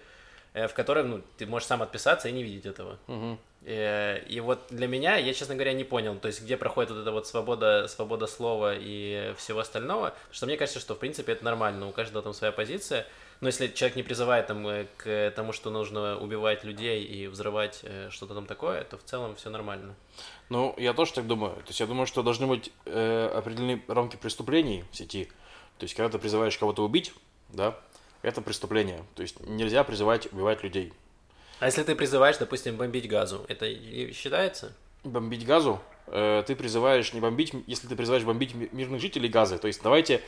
в котором, ну, ты можешь сам отписаться и не видеть этого. Угу. Э, и вот для меня, я, честно говоря, не понял, то есть где проходит вот эта вот свобода, свобода слова и всего остального, что мне кажется, что в принципе это нормально, у каждого там своя позиция, но если человек не призывает там э, к тому, что нужно убивать людей и взрывать э, что-то там такое, то в целом все нормально. Ну, я тоже так думаю. То есть я думаю, что должны быть э, определенные рамки преступлений в сети. То есть когда ты призываешь кого-то убить, да, это преступление. То есть нельзя призывать убивать людей. А если ты призываешь, допустим, бомбить газу, это считается? Бомбить газу? Э, ты призываешь не бомбить, если ты призываешь бомбить мирных жителей газы. То есть давайте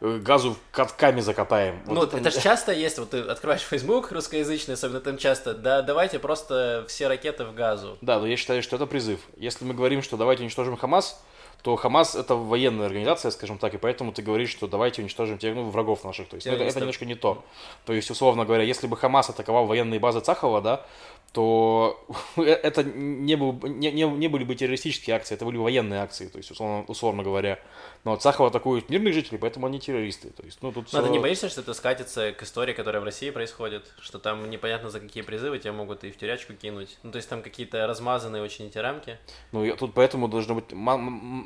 э, газу катками закатаем. Вот ну, это, это же часто есть, вот ты открываешь Facebook русскоязычный, особенно там часто, да, давайте просто все ракеты в газу. Да, но я считаю, что это призыв. Если мы говорим, что давайте уничтожим Хамас, то Хамас это военная организация, скажем так, и поэтому ты говоришь, что давайте уничтожим тех, ну, врагов наших. То есть ну, это, это немножко не то. То есть, условно говоря, если бы Хамас атаковал военные базы Цахова, да, то это не, был, не, не, не были бы террористические акции, это были военные акции, то есть, условно, условно говоря. Но вот Сахова атакуют мирных жителей, поэтому они террористы. То есть, ну, тут Но все... ты не боишься, что это скатится к истории, которая в России происходит? Что там непонятно за какие призывы тебя могут и в тюрячку кинуть? Ну, то есть там какие-то размазанные очень эти рамки? Ну, я, тут поэтому должны быть...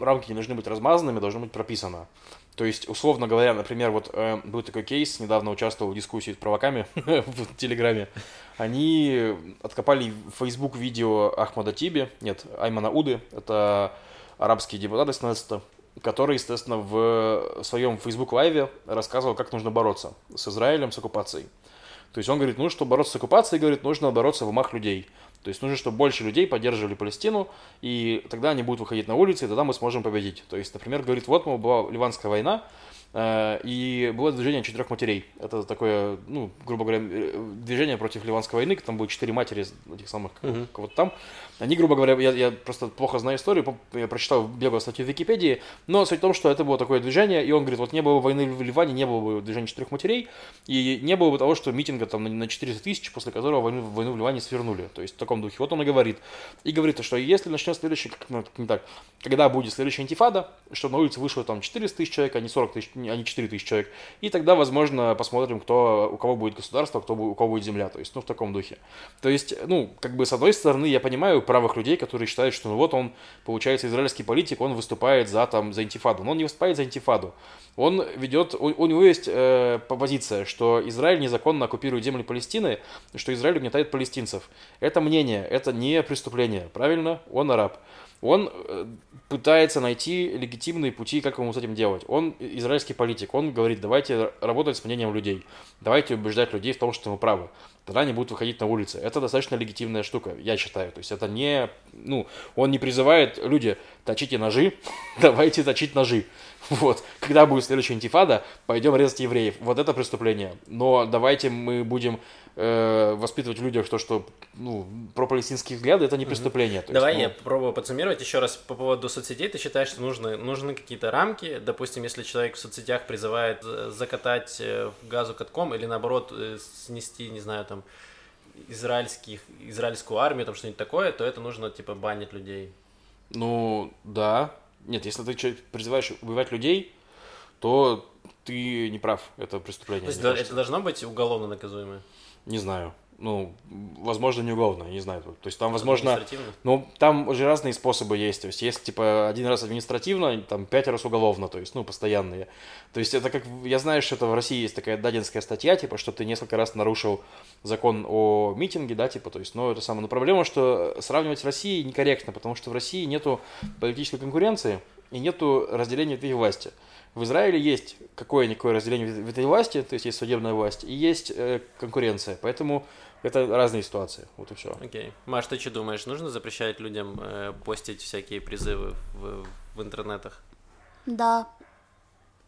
Рамки не должны быть размазанными, должно быть прописано. То есть, условно говоря, например, вот э, был такой кейс, недавно участвовал в дискуссии с провоками в Телеграме. Они откопали в Facebook видео Ахмада Тиби, нет, Аймана Уды, это арабский депутат из Кнессета, который, естественно, в своем Facebook лайве рассказывал, как нужно бороться с Израилем, с оккупацией. То есть он говорит, ну, чтобы бороться с оккупацией, говорит, нужно бороться в умах людей. То есть нужно, чтобы больше людей поддерживали Палестину, и тогда они будут выходить на улицы, и тогда мы сможем победить. То есть, например, говорит, вот, была Ливанская война, э, и было движение четырех матерей. Это такое, ну, грубо говоря, э, движение против Ливанской войны, там будет четыре матери этих самых, uh-huh. вот там. Они, грубо говоря, я, я просто плохо знаю историю, я прочитал беглую статью в Википедии, но суть в том, что это было такое движение, и он говорит, вот не было бы войны в Ливане, не было бы движения четырех матерей, и не было бы того, что митинга там на 400 тысяч, после которого войну, войну в Ливане свернули. То есть в таком духе. Вот он и говорит. И говорит, что если начнет следующий, как, ну, не так, когда будет следующая антифада, что на улице вышло там 400 тысяч человек, а не 40 тысяч, а не 4 тысячи человек, и тогда, возможно, посмотрим, кто, у кого будет государство, кто, у кого будет земля. То есть, ну, в таком духе. То есть, ну, как бы, с одной стороны, я понимаю правых людей, которые считают, что ну вот он, получается, израильский политик, он выступает за, там, за антифаду. Но он не выступает за антифаду. Он ведет, у, у него есть э, позиция, что Израиль незаконно оккупирует земли Палестины, что Израиль угнетает палестинцев. Это мнение, это не преступление, правильно? Он араб он э, пытается найти легитимные пути, как ему с этим делать. Он израильский политик, он говорит, давайте работать с мнением людей, давайте убеждать людей в том, что мы правы. Тогда они будут выходить на улицы. Это достаточно легитимная штука, я считаю. То есть это не, ну, он не призывает люди, точите ножи, давайте точить ножи. Вот. Когда будет следующая антифада, пойдем резать евреев. Вот это преступление. Но давайте мы будем э, воспитывать в людях то, что ну, про палестинские взгляды это не преступление. Давай есть, ну... я попробую подсуммировать еще раз по поводу соцсетей. Ты считаешь, что нужны, нужны какие-то рамки? Допустим, если человек в соцсетях призывает закатать э, газу катком или наоборот э, снести, не знаю, там израильских, израильскую армию, там что-нибудь такое, то это нужно типа банить людей. Ну, да. Нет, если ты призываешь убивать людей, то ты не прав, это преступление. То есть это должно быть уголовно наказуемое? Не знаю. Ну, возможно, не уголовно, не знаю. То есть там, возможно... Ну, там уже разные способы есть. То есть есть, типа, один раз административно, там, пять раз уголовно, то есть, ну, постоянные. То есть это как... Я знаю, что это в России есть такая дадинская статья, типа, что ты несколько раз нарушил закон о митинге, да, типа, то есть, ну, это самое. Но проблема, что сравнивать с Россией некорректно, потому что в России нету политической конкуренции и нету разделения этой власти. В Израиле есть какое-никакое разделение в этой власти, то есть есть судебная власть, и есть э, конкуренция. Поэтому это разные ситуации. Вот и все. Окей. Okay. Маш, ты что думаешь, нужно запрещать людям э, постить всякие призывы в, в интернетах? Да.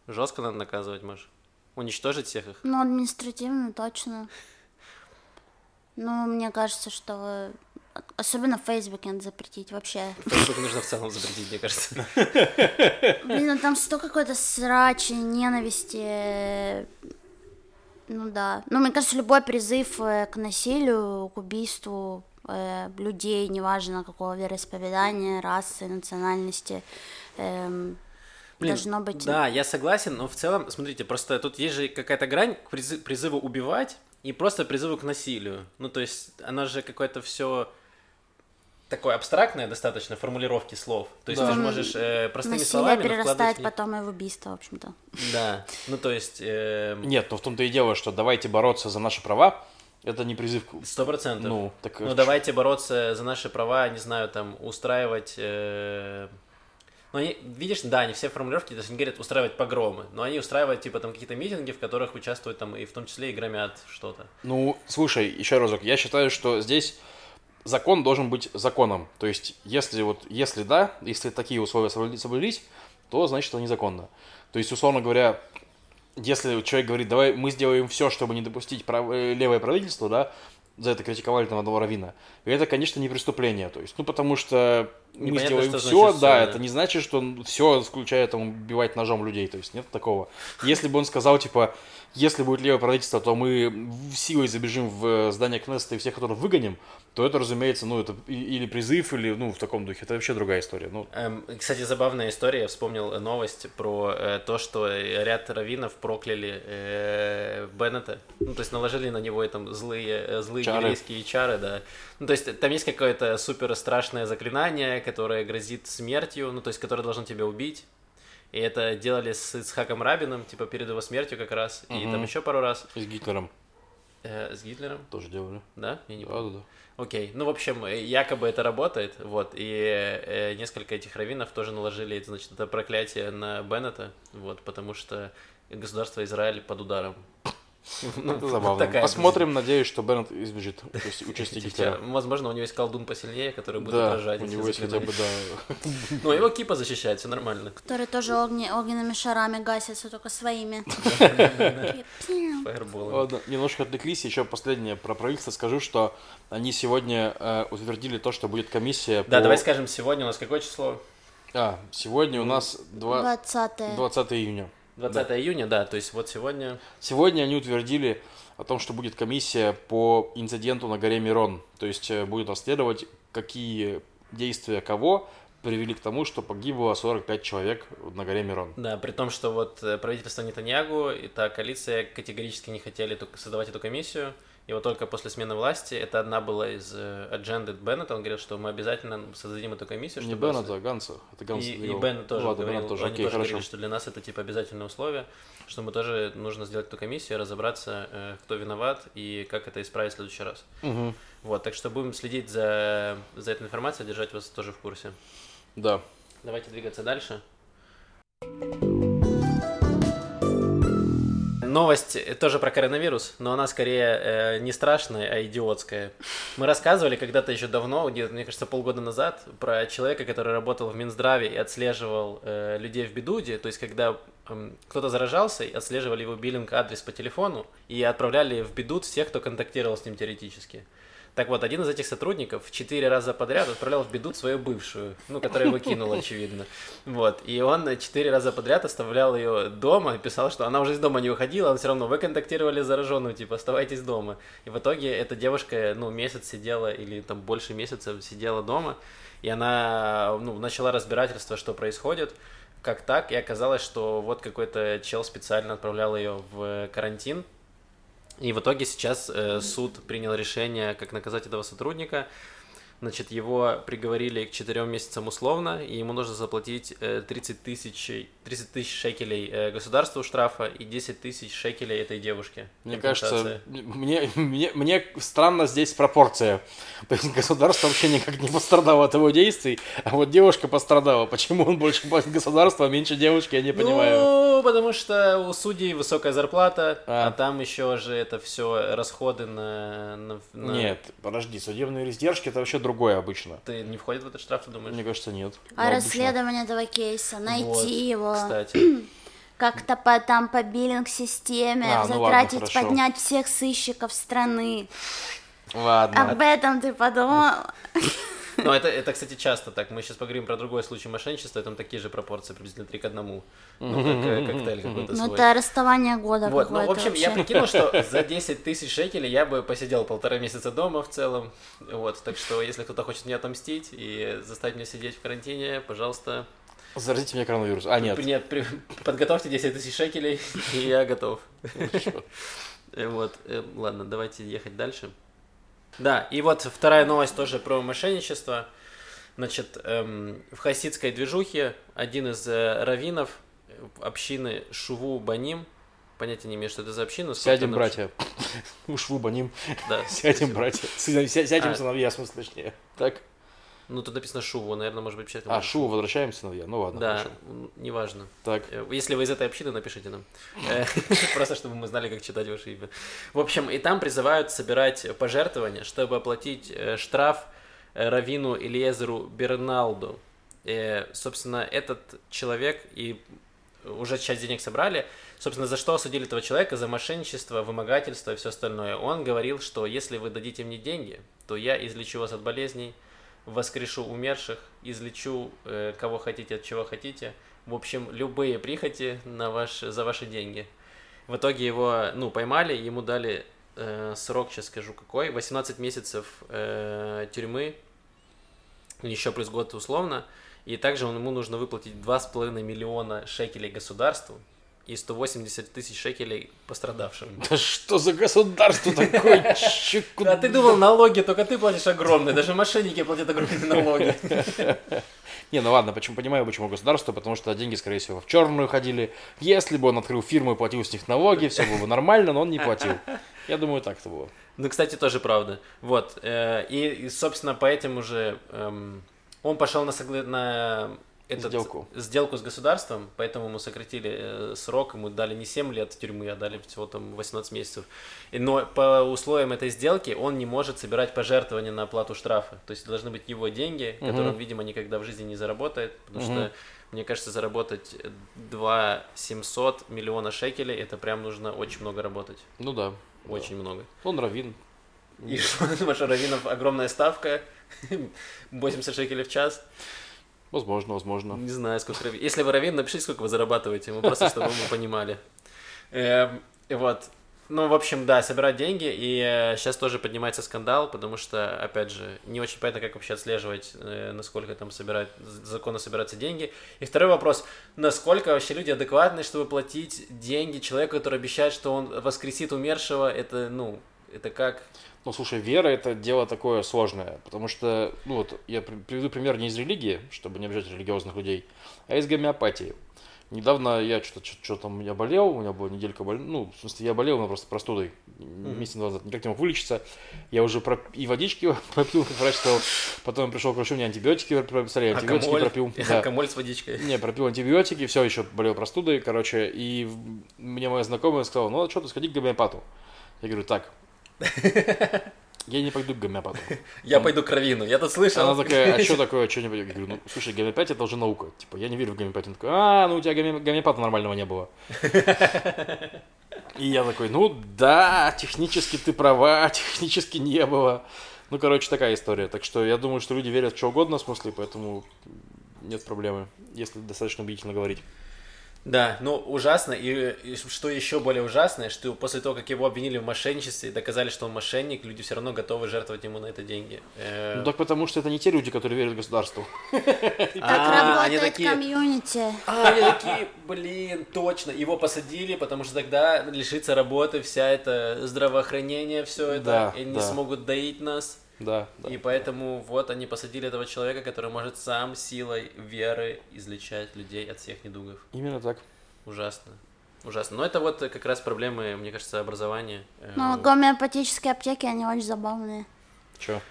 Жестко надо наказывать, Маш? Уничтожить всех их? Ну, административно, точно. Ну, мне кажется, что Особенно Фейсбуке надо запретить вообще. Фейсбук нужно в целом запретить, мне кажется. Блин, ну там столько какой-то срачи, ненависти. Ну да. Ну, мне кажется, любой призыв э, к насилию, к убийству э, людей, неважно какого вероисповедания, расы, национальности, э, Блин, должно быть... Да, я согласен, но в целом, смотрите, просто тут есть же какая-то грань к призыву убивать и просто призыву к насилию. Ну, то есть, она же какое-то все такое абстрактное достаточно формулировки слов. То есть да. ты же можешь э, простыми Насилие словами перерастает потом и в убийство, в общем-то. Да, ну то есть... Э... Нет, ну в том-то и дело, что давайте бороться за наши права, это не призыв к... Сто процентов. Ну, так... ну давайте бороться за наши права, не знаю, там, устраивать... Э... Ну, они, видишь, да, они все формулировки, то есть они говорят устраивать погромы, но они устраивают, типа, там, какие-то митинги, в которых участвуют, там, и в том числе и громят что-то. Ну, слушай, еще разок, я считаю, что здесь закон должен быть законом. То есть, если вот, если да, если такие условия соблюлись, то значит это незаконно. То есть, условно говоря, если человек говорит, давай мы сделаем все, чтобы не допустить прав... Э, левое правительство, да, за это критиковали там одного равина. И это, конечно, не преступление. То есть, ну, потому что мы Непонятно, сделаем все, все, да, да, это не значит, что все, включая там убивать ножом людей. То есть нет такого. Если бы он сказал, типа, если будет левое правительство, то мы силой забежим в здание Кнессета и всех, которых выгоним, то это, разумеется, ну, это или призыв, или, ну, в таком духе. Это вообще другая история. Ну. Эм, кстати, забавная история. Я вспомнил новость про э, то, что ряд раввинов прокляли э, Беннета. Ну, то есть наложили на него там злые, э, злые чары. еврейские чары, да. Ну, то есть там есть какое-то супер страшное заклинание, которое грозит смертью, ну, то есть которое должно тебя убить. И это делали с Ицхаком Рабином, типа перед его смертью как раз, и там еще пару раз. И с Гитлером Э, с Гитлером, тоже делали. да? Я не Да, помню. да, да. Окей, ну, в общем, э, якобы это работает, вот, и э, несколько этих раввинов тоже наложили, значит, это проклятие на Беннета, вот, потому что государство Израиль под ударом. Ну, Это забавно. такая Посмотрим, надеюсь, что Беннет избежит участия Гитлера. Возможно, у него есть колдун посильнее, который будет Да, отражать у него есть хотя бы, да. Ну, его кипа защищает, все нормально. Который тоже огне- огненными шарами гасится, только своими. Ладно, немножко отвлеклись. Еще последнее про правительство скажу, что они сегодня э, утвердили то, что будет комиссия Да, давай скажем, сегодня у нас какое число? А, сегодня у нас два- 20 20 июня. 20 июня, да, то есть вот сегодня... Сегодня они утвердили о том, что будет комиссия по инциденту на горе Мирон. То есть э, будет расследовать, какие действия кого привели к тому, что погибло 45 человек на горе Мирон. Да, при том, что вот э, правительство Нетаньягу и та коалиция категорически не хотели создавать эту комиссию, и вот только после смены власти, это одна была из э, адженды Беннета, он говорил, что мы обязательно создадим эту комиссию, Не чтобы... Беннета, а Ганса. Это Ганс И, и говорил. Бен тоже Ну ладно, говорил, Беннет тоже. они Окей, тоже хорошо. говорили, что для нас это типа обязательное условие, что мы тоже нужно сделать эту комиссию, разобраться, э, кто виноват и как это исправить в следующий раз. Мгм. Вот, так что будем следить за, за этой информацией, держать вас тоже в курсе. Да. Давайте двигаться дальше. Новость э, тоже про коронавирус, но она скорее э, не страшная, а идиотская. Мы рассказывали когда-то еще давно, где-то, мне кажется, полгода назад, про человека, который работал в Минздраве и отслеживал э, людей в бедуде. То есть, когда эм, кто-то заражался, отслеживали его биллинг-адрес по телефону и отправляли в бедуд всех, кто контактировал с ним теоретически. Так вот, один из этих сотрудников четыре раза подряд отправлял в беду свою бывшую, ну, которая его кинула, очевидно. Вот, и он четыре раза подряд оставлял ее дома писал, что она уже из дома не выходила, он все равно, вы контактировали с зараженным, типа, оставайтесь дома. И в итоге эта девушка, ну, месяц сидела, или там больше месяца сидела дома, и она, ну, начала разбирательство, что происходит, как так, и оказалось, что вот какой-то чел специально отправлял ее в карантин, и в итоге сейчас э, суд принял решение, как наказать этого сотрудника. Значит, его приговорили к четырем месяцам условно, и ему нужно заплатить э, 30 тысяч 30 тысяч шекелей э, государству штрафа и 10 тысяч шекелей этой девушке. Мне кажется, мне, мне, мне странно здесь пропорция. То есть государство вообще никак не пострадало от его действий, а вот девушка пострадала. Почему он больше платит государству, а меньше девушки, я не понимаю. Ну, потому что у судей высокая зарплата, а, А. там еще же это все расходы на, на- на- Нет, подожди, судебные издержки это вообще другое обычно. Ты не входит в этот штраф, ты думаешь? Мне кажется, нет. А Ну, обычно. расследование этого кейса, найти Вот, его, Кстати. как-то по, там по биллинг-системе, А, ну ладно, затратить, поднять всех сыщиков страны. Ладно. Об этом ты подумал? Ну, это, это, кстати, часто так. Мы сейчас поговорим про другой случай мошенничества, там такие же пропорции, приблизительно 3 к 1. Ну, как э, коктейль какой-то Ну, свой. это расставание года Вот, ну, в общем, я вообще. прикинул, что за 10 тысяч шекелей я бы посидел полтора месяца дома в целом. Вот, так что, если кто-то хочет мне отомстить и заставить меня сидеть в карантине, пожалуйста, Заразите меня коронавирус. А, нет. Нет, при- подготовьте 10 тысяч шекелей, и я готов. Э, Вот, э, ладно, давайте ехать дальше. Да, и вот вторая новость тоже про мошенничество. Значит, эм, в хасидской движухе один из э, раввинов общины Шуву Баним, понятия не имею, что это за община. Сядем, она братья. Уж вубаним. Да, Сядем, спасибо. братья. Ся- ся- Сядем, А. сыновья, в смысле, точнее. Так. Ну, тут написано Шуву, наверное, может быть, вообще А, Шу, возвращаем сыновья. Ну ладно, Да, хорошо. неважно. Так. Э, Если вы из этой общины, напишите нам. Э, Просто чтобы мы знали, как читать ваше имя. В общем, и там призывают собирать пожертвования, чтобы оплатить э, штраф Равину Ильезеру Берналду. Собственно, этот человек и уже часть денег собрали. Собственно, за что осудили этого человека? За мошенничество, вымогательство и все остальное. Он говорил, что если вы дадите мне деньги, то я излечу вас от болезней, воскрешу умерших, излечу э, кого хотите, от чего хотите. В общем, любые прихоти на ваш, за ваши деньги. В итоге его, ну, поймали, ему дали э, срок, сейчас скажу какой, 18 месяцев э, тюрьмы, еще плюс год условно, и также он- ему нужно выплатить 2,5 миллиона шекелей государству, и 180 тысяч шекелей пострадавшим. Да что за государство такое? А ты думал, налоги только ты платишь огромные, даже мошенники платят огромные налоги. Не, ну ладно, почему понимаю, почему государство, потому что деньги, скорее всего, в черную ходили. Если бы он открыл фирму и платил с них налоги, все было бы нормально, но он не платил. Я думаю, так это было. Ну, кстати, тоже правда. Вот. э, И, собственно, по этим уже эм, он пошел на этот- Сделку. сделку с государством, поэтому ему сократили э, срок, ему дали не 7 лет тюрьмы, а дали всего там 18 месяцев. И, но по условиям этой сделки он не может собирать пожертвования на оплату штрафа. То есть должны быть его деньги, которые он, видимо, никогда в жизни не заработает, потому что, мне кажется, заработать 2 700 миллиона шекелей, это прям нужно очень много работать. Ну да. Очень много. Он равин. И что, у Равинов огромная ставка? 80 шекелей в час? Возможно, возможно. Не знаю, сколько Равин. Если вы Равин, напишите, сколько вы зарабатываете. Мы просто, чтобы мы понимали. Эм, И вот. Ну, в общем, да, собирать деньги, и сейчас тоже поднимается скандал, потому что, опять же, не очень понятно, как вообще отслеживать, э, насколько там собирать, законно собираются деньги. И второй вопрос, насколько вообще люди адекватны, чтобы платить деньги человеку, который обещает, что он воскресит умершего, это, ну, это как? Ну, слушай, вера это дело такое сложное, потому что, ну вот, я при- приведу пример не из религии, чтобы не обижать религиозных людей, а из гомеопатии. Недавно я что-то, что там, я болел, у меня была неделька боль... ну, в смысле, я болел, но просто простудой, месяц назад, никак не мог вылечиться, я уже про... и водички пропил, как врач сказал, потом пришел к врачу, мне антибиотики прописали, антибиотики Акамоль? пропил, да. Акамоль с водичкой. Не, пропил антибиотики, все еще болел простудой, короче, и мне моя знакомая сказала, ну, что ты сходи к гомеопату. Я говорю, так, я не пойду к гомеопату. Я пойду к Равину, я тут слышал. Она такая, а что такое, что не пойду? Я говорю, ну, слушай, гомеопатия это уже наука. Типа, я не верю в гомеопатию. Она такая, а, ну у тебя гоме- гомеопата нормального не было. И я такой, ну да, технически ты права, технически не было. Ну, короче, такая история. Так что я думаю, что люди верят в что угодно в смысле, поэтому нет проблемы, если достаточно убедительно говорить. Да, ну ужасно. И, и что еще более ужасное, что после того, как его обвинили в мошенничестве и доказали, что он мошенник, люди все равно готовы жертвовать ему на это деньги. Э, Ну, так потому что это не те люди, которые верят государству. Так работает комьюнити. а, они такие, блин, точно, его посадили, потому что тогда лишится работы вся это здравоохранение, все это, и не смогут доить нас. Да, да. И поэтому вот они посадили этого человека, который может сам силой веры излечать людей от всех недугов. Именно так. Ужасно. Ужасно. Но это вот как раз проблемы, мне кажется, образования. Э, Но гомеопатические аптеки, они очень забавные. Че?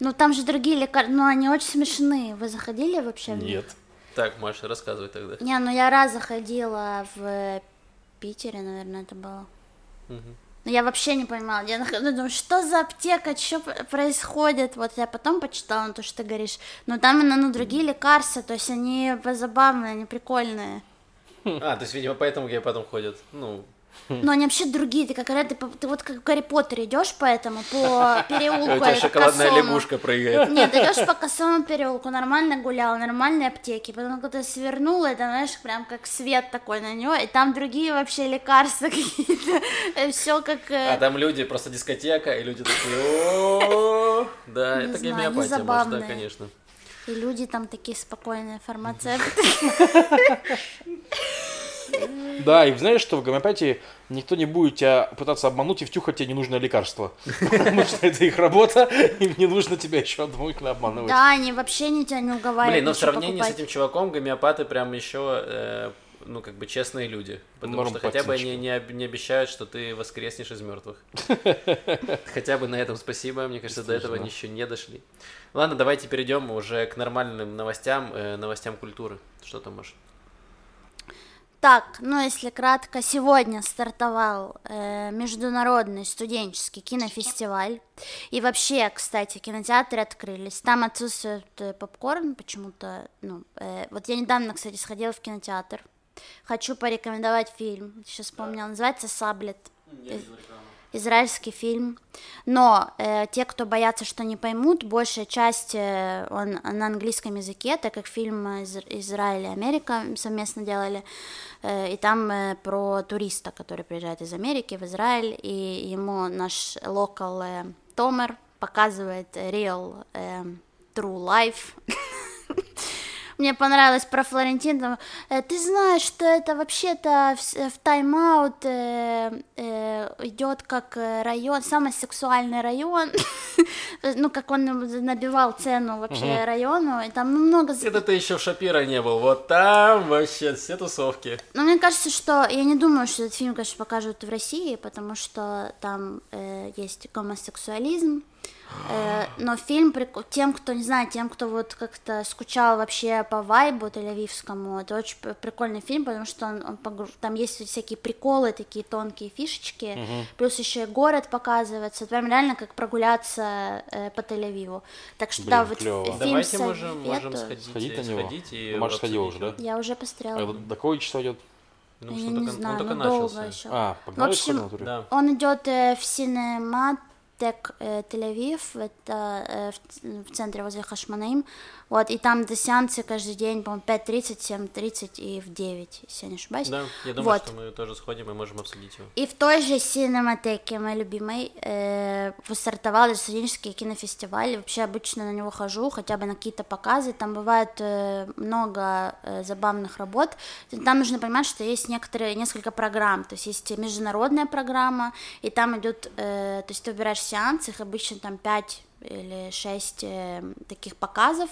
Ну, там же другие лекарства, ну, они очень смешные. Вы заходили вообще? Нет. Так, Маша, рассказывай тогда. Не, ну я раз заходила в Питере, наверное, это было. Мгм. Но я вообще не понимала. Я нах- думаю, что за аптека, что происходит? Вот я потом почитала то, что ты говоришь. Но там именно ну, другие лекарства, то есть они забавные, они прикольные. А, то есть, видимо, поэтому гей потом ходят. Ну, Но они вообще другие. Ты как ты, по- ты вот как в Гарри Поттер идешь по этому, по переулку. у тебя шоколадная косому. лягушка прыгает. Нет, ты идешь по косому переулку, нормально гулял, нормальные аптеки. Потом, когда ты свернул, это, знаешь, прям как свет такой на него, и там другие вообще лекарства какие-то. Все как... э, А там люди, просто дискотека, и люди такие, «О, Да, это гомеопатия, может, да, забавные. конечно. И люди там такие спокойные, фармацевты. Да, и знаешь, что в гомеопатии никто не будет тебя пытаться обмануть и втюхать тебе ненужное лекарство. Потому что это их работа, им не нужно тебя еще дополнительно обманывать. Да, они вообще не тебя не уговаривают. Блин, но в сравнении с этим чуваком гомеопаты прям еще, э, ну, как бы честные люди. Потому что хотя бы они не, об- не обещают, что ты воскреснешь из мертвых. Хотя бы на этом спасибо. Мне кажется, до этого они еще не дошли. Ладно, давайте перейдем уже к нормальным новостям, э, новостям культуры. Что там, Маша? Так, ну если кратко, сегодня стартовал э, международный студенческий кинофестиваль. И вообще, кстати, кинотеатры открылись. Там отсутствует э, попкорн почему-то. Ну, э, вот я недавно, кстати, сходила в кинотеатр. Хочу порекомендовать фильм. Сейчас вспомнила. Называется Саблет. Израильский фильм. Но э, те, кто боятся, что не поймут, большая часть э, он на английском языке, так как фильм из Израиль и Америка совместно делали. Э, и там э, про туриста, который приезжает из Америки в Израиль, и ему наш локал э, Томер показывает real э, true life. мне понравилось про Флорентин, э, ты знаешь, что это вообще-то в, в тайм-аут э, э, идет как э, район, самый сексуальный район, ну, как он набивал цену вообще району, и там много... Это ты еще в Шапира не был, вот там вообще все тусовки. Ну, мне кажется, что, я не думаю, что этот фильм, конечно, покажут в России, потому что там э, есть гомосексуализм, Э, но фильм тем, кто не знаю, тем, кто вот как-то скучал вообще по вайбу тель-авивскому, это очень прикольный фильм, потому что он, он там есть всякие приколы, такие тонкие фишечки, угу. плюс еще и город показывается, прям реально как прогуляться э, по Тель-Авиву. Так что Блин, да, вот клево. фильм Давайте можем, можем сходить, сходить на него. Сходить и Маша сходила уже, да? Я уже посмотрела. А до какого числа идет? Ну, я не только, знаю, он только но начался. долго еще. А, в общем, да. он идет э, в синемат Тек э, Тель-Авив, это э, в, центре возле Хашманаим, вот, и там до сеансы каждый день, по-моему, 5.30, 7.30 и в 9, если я не ошибаюсь. Да, я думаю, вот. что мы тоже сходим и можем обсудить его. И в той же синематеке, моей любимой, э, стартовал студенческий кинофестиваль, вообще обычно на него хожу, хотя бы на какие-то показы, там бывает э, много э, забавных работ, там нужно понимать, что есть некоторые, несколько программ, то есть есть международная программа, и там идет, э, то есть ты выбираешь сеанс, их обычно там 5 или шесть э, таких показов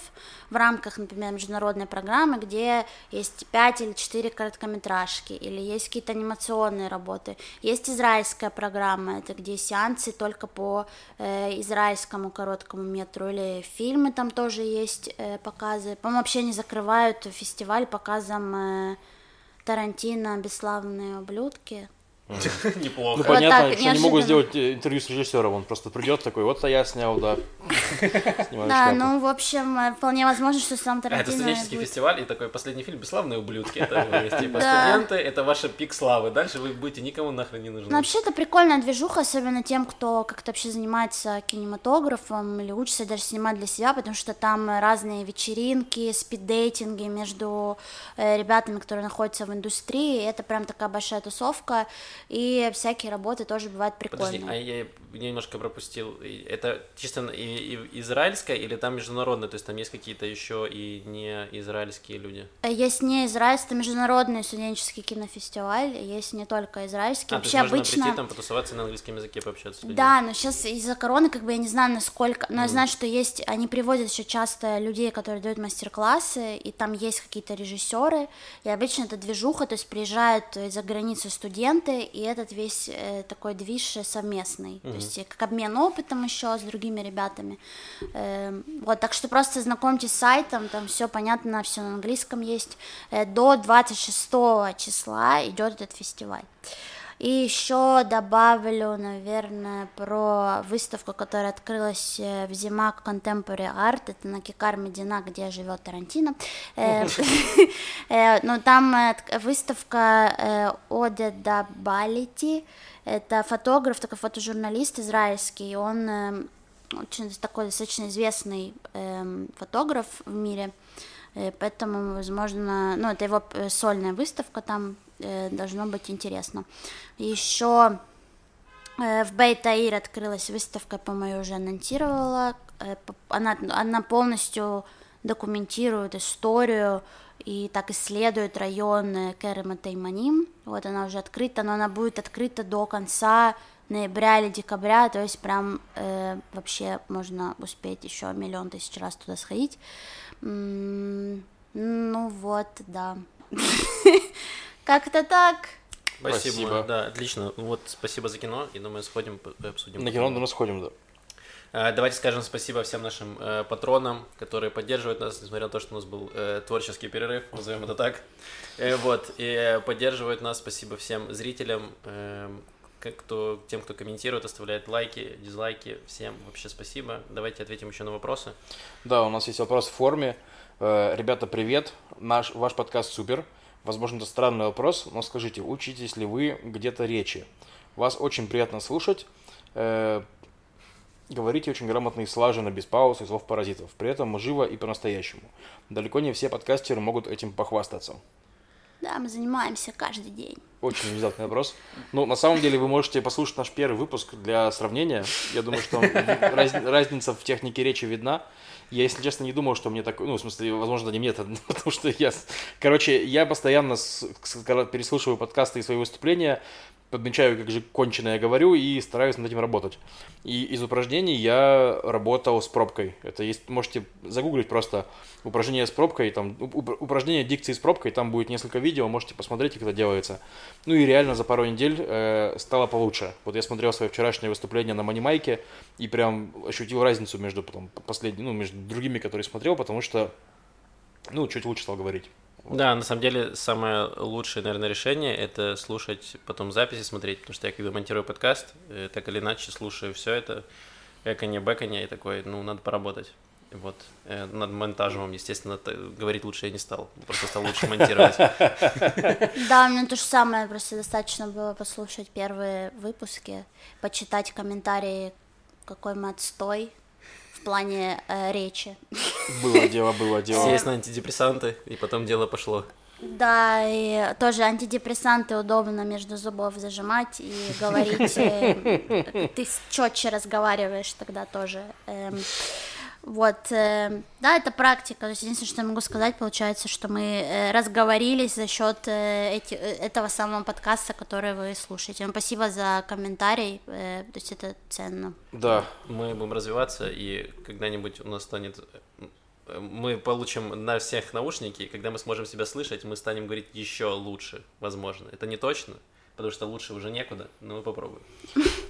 в рамках, например, международной программы, где есть пять или четыре короткометражки, или есть какие-то анимационные работы. Есть израильская программа, это где сеансы только по э, израильскому короткому метру, или фильмы там тоже есть э, показы. По-моему, вообще не закрывают фестиваль показом э, Тарантино «Бесславные ублюдки», Неплохо. Ну, понятно, что не могут сделать э, интервью с режиссером, он просто придет такой, вот я снял, да. Да, ну, в общем, э, вполне возможно, что сам Тарантино... Это студенческий фестиваль, и такой последний фильм «Бесславные ублюдки». Это типа студенты, это ваша пик славы. Дальше вы будете никому нахрен не нужны. Ну, вообще, это прикольная движуха, особенно тем, кто как-то вообще занимается кинематографом или учится даже снимать для себя, потому что там разные вечеринки, спиддейтинги между э, ребятами, которые находятся в индустрии, это прям такая большая тусовка, и всякие работы тоже бывают прикольные. Подожди, а я немножко пропустил. Это чисто и, и израильская или там международная? То есть там есть какие-то еще и не израильские люди? Э, есть не израильский, это международный студенческий кинофестиваль, есть не только израильский. А, Вообще то есть обычно... можно прийти там потусоваться на английском языке пообщаться с людьми? Да, но сейчас из-за короны как бы я не знаю насколько, но mm. я знаю, что есть, они приводят еще часто людей, которые дают мастер-классы, и там есть какие-то режиссеры, и обычно это движуха, то есть приезжают из-за границы студенты, и этот весь э, такой движ совместный, mm-hmm. Есть как обмен опытом еще с другими ребятами. Э, вот, так что просто знакомьтесь с сайтом, там все понятно, все на английском есть. Э, до 26 числа идет этот фестиваль. И еще добавлю, наверное, про выставку, которая открылась э, в Зимак Contemporary Art, это на Кикар Медина, где живет Тарантино. Э, э, ну, там выставка Оде Дабалити, это фотограф, такой фотожурналист израильский, он очень такой достаточно известный эм, фотограф в мире, поэтому, возможно, ну, это его сольная выставка там, должно быть интересно. Еще э, в Бейтаир открылась выставка, по-моему, уже анонсировала. Э, она, она полностью документирует историю и так исследует район Керема Тайманим. Вот она уже открыта, но она будет открыта до конца ноября или декабря, то есть прям э, вообще можно успеть еще миллион тысяч раз туда сходить. М-м, ну вот, да. Как-то так. Спасибо. спасибо. Да, отлично. Вот, спасибо за кино. И думаю, сходим, обсудим. На кино, думаю, сходим, да. А, давайте скажем спасибо всем нашим э, патронам, которые поддерживают нас, несмотря на то, что у нас был э, творческий перерыв, назовем это так. Э, вот, и э, поддерживают нас. Спасибо всем зрителям, э, кто, тем, кто комментирует, оставляет лайки, дизлайки. Всем вообще спасибо. Давайте ответим еще на вопросы. Да, у нас есть вопрос в форме. Э, ребята, привет. Наш, ваш подкаст супер. Возможно, это странный вопрос, но скажите, учитесь ли вы где-то речи? Вас очень приятно слушать. Э, говорите очень грамотно и слаженно, без пауз и слов паразитов. При этом живо и по-настоящему. Далеко не все подкастеры могут этим похвастаться. Да, мы занимаемся каждый день. Очень внезапный вопрос. Ну, на самом деле, вы можете послушать наш первый выпуск для сравнения. Я думаю, что раз, разница в технике речи видна. Я, если честно, не думал, что мне такой, ну, в смысле, возможно, не мне потому что я, короче, я постоянно с, переслушиваю подкасты и свои выступления, подмечаю, как же кончено я говорю, и стараюсь над этим работать. И из упражнений я работал с пробкой. Это есть, можете загуглить просто упражнение с пробкой, там, упражнение дикции с пробкой, там будет несколько видео, можете посмотреть, как это делается. Ну и реально за пару недель э, стало получше. Вот я смотрел свое вчерашнее выступление на Манимайке и прям ощутил разницу между потом последним, ну, между другими, которые смотрел, потому что, ну, чуть лучше стал говорить. Вот. Да, на самом деле самое лучшее, наверное, решение это слушать потом записи, смотреть, потому что я когда монтирую подкаст, э, так или иначе слушаю все это, эконе, бэконе, и такой, ну, надо поработать. Вот. Э, над монтажем, естественно, говорить лучше я не стал. Просто стал лучше монтировать. Да, мне то же самое. Просто достаточно было послушать первые выпуски, почитать комментарии, какой мы отстой, в плане э, речи. Было дело, было дело. Сесть на антидепрессанты, и потом дело пошло. Да, и тоже антидепрессанты удобно между зубов зажимать и говорить. Э, ты четче разговариваешь тогда тоже. Вот, э, да, это практика. То есть единственное, что я могу сказать, получается, что мы э, разговорились за счет э, эти, э, этого самого подкаста, который вы слушаете. Вам спасибо за комментарий, э, то есть это ценно. Да. Мы будем развиваться, и когда-нибудь у нас станет э, мы получим на всех наушники, и когда мы сможем себя слышать, мы станем говорить еще лучше, возможно. Это не точно, потому что лучше уже некуда, но мы попробуем.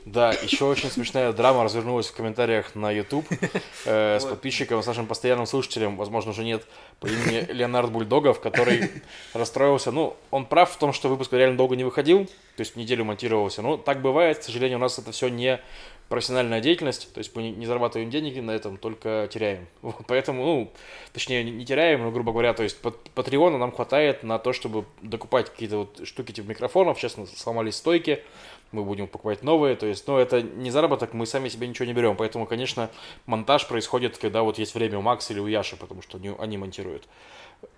Да, еще очень смешная драма развернулась в комментариях на YouTube э, с подписчиком, с нашим постоянным слушателем, возможно, уже нет, по имени Леонард Бульдогов, который расстроился. Ну, он прав в том, что выпуск реально долго не выходил, то есть неделю монтировался. Но так бывает, к сожалению, у нас это все не профессиональная деятельность, то есть мы не зарабатываем деньги на этом, только теряем. Вот, поэтому, ну, точнее, не теряем, но, грубо говоря, то есть Патреона нам хватает на то, чтобы докупать какие-то вот штуки типа микрофонов, сейчас сломались стойки, мы будем покупать новые, то есть, ну, это не заработок, мы сами себе ничего не берем, поэтому, конечно, монтаж происходит, когда вот есть время у Макса или у Яши, потому что они, монтируют.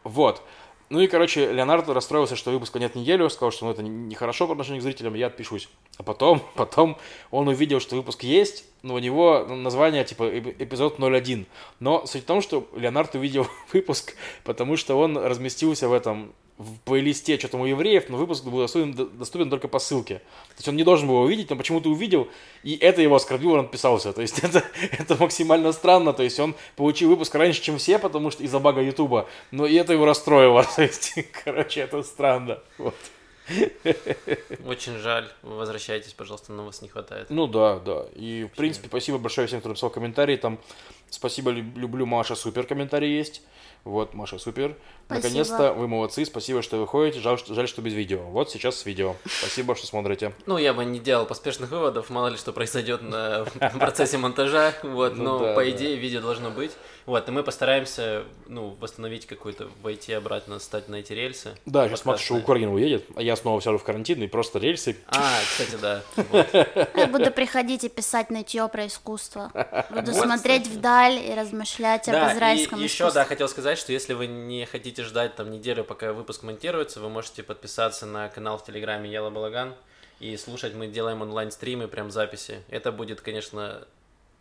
Вот. Ну и, короче, Леонард расстроился, что выпуска нет неделю, сказал, что ну, это нехорошо по отношению к зрителям, я отпишусь. А потом, потом он увидел, что выпуск есть, но у него название типа эпизод 01. Но суть в том, что Леонард увидел выпуск, потому что он разместился в этом в плейлисте что-то у евреев, но выпуск был доступен, доступен только по ссылке. То есть он не должен был его увидеть, но почему-то увидел, и это его оскорбило, он отписался. То есть это, это максимально странно. То есть он получил выпуск раньше, чем все, потому что из-за бага Ютуба, но и это его расстроило. То есть, короче, это странно. Вот. Очень жаль. Возвращайтесь, пожалуйста, на вас не хватает. Ну да, да. И, в принципе, спасибо большое всем, кто написал комментарии. Там спасибо, люблю Маша, супер комментарий есть. Вот, Маша, супер. Наконец-то вы молодцы, спасибо, что вы ходите. Жаль, жаль, что без видео. Вот сейчас с видео. Спасибо, что смотрите. Ну, я бы не делал поспешных выводов, мало ли что произойдет на процессе монтажа. Вот, ну но по идее видео должно быть. Вот, и мы постараемся, ну, восстановить какой-то, войти обратно, стать на эти рельсы. Да, сейчас смотрю, что Украина уедет, а я снова сяду в карантин и просто рельсы. А, кстати, да. Я буду приходить и писать нытье про искусство. Буду смотреть вдаль и размышлять об израильском искусстве. еще, да, хотел сказать, что если вы не хотите ждать там неделю, пока выпуск монтируется, вы можете подписаться на канал в Телеграме Ела Балаган и слушать. Мы делаем онлайн-стримы, прям записи. Это будет, конечно,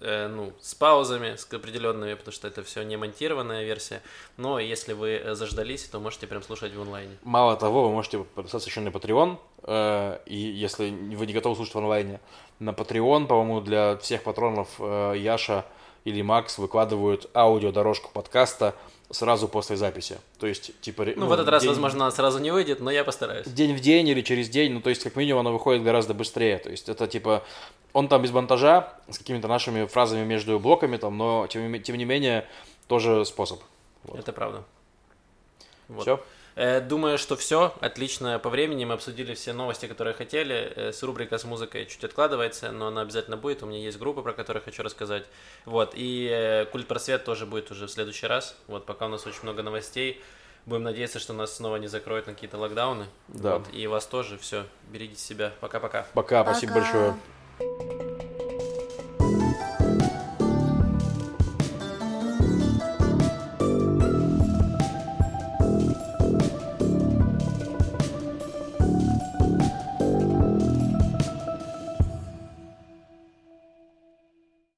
Э, ну, с паузами, с определенными, потому что это все не монтированная версия. Но если вы э, заждались, то можете прям слушать в онлайне. Мало того, вы можете подписаться еще на Patreon, э, и если вы не готовы слушать в онлайне, на Patreon, по-моему, для всех патронов Яша или Макс выкладывают аудиодорожку подкаста сразу после записи. То есть, типа... Ну, ну в этот раз, возможно, она сразу не выйдет, но я постараюсь. День в день или через день, ну, то есть, как минимум, она выходит гораздо быстрее. То есть, это, типа, он там без монтажа, с какими-то нашими фразами между блоками, там, но, тем, тем не менее, тоже способ. Вот. Это правда. Вот. Все? Э, думаю, что все. Отлично по времени. Мы обсудили все новости, которые хотели. Э, с рубрика с музыкой чуть откладывается, но она обязательно будет. У меня есть группа, про которую хочу рассказать. Вот. И э, культ просвет тоже будет уже в следующий раз. Вот, пока у нас очень много новостей. Будем надеяться, что нас снова не закроют на какие-то локдауны. Да. Вот. И вас тоже. Все. Берегите себя. Пока-пока. Пока, Пока. спасибо большое.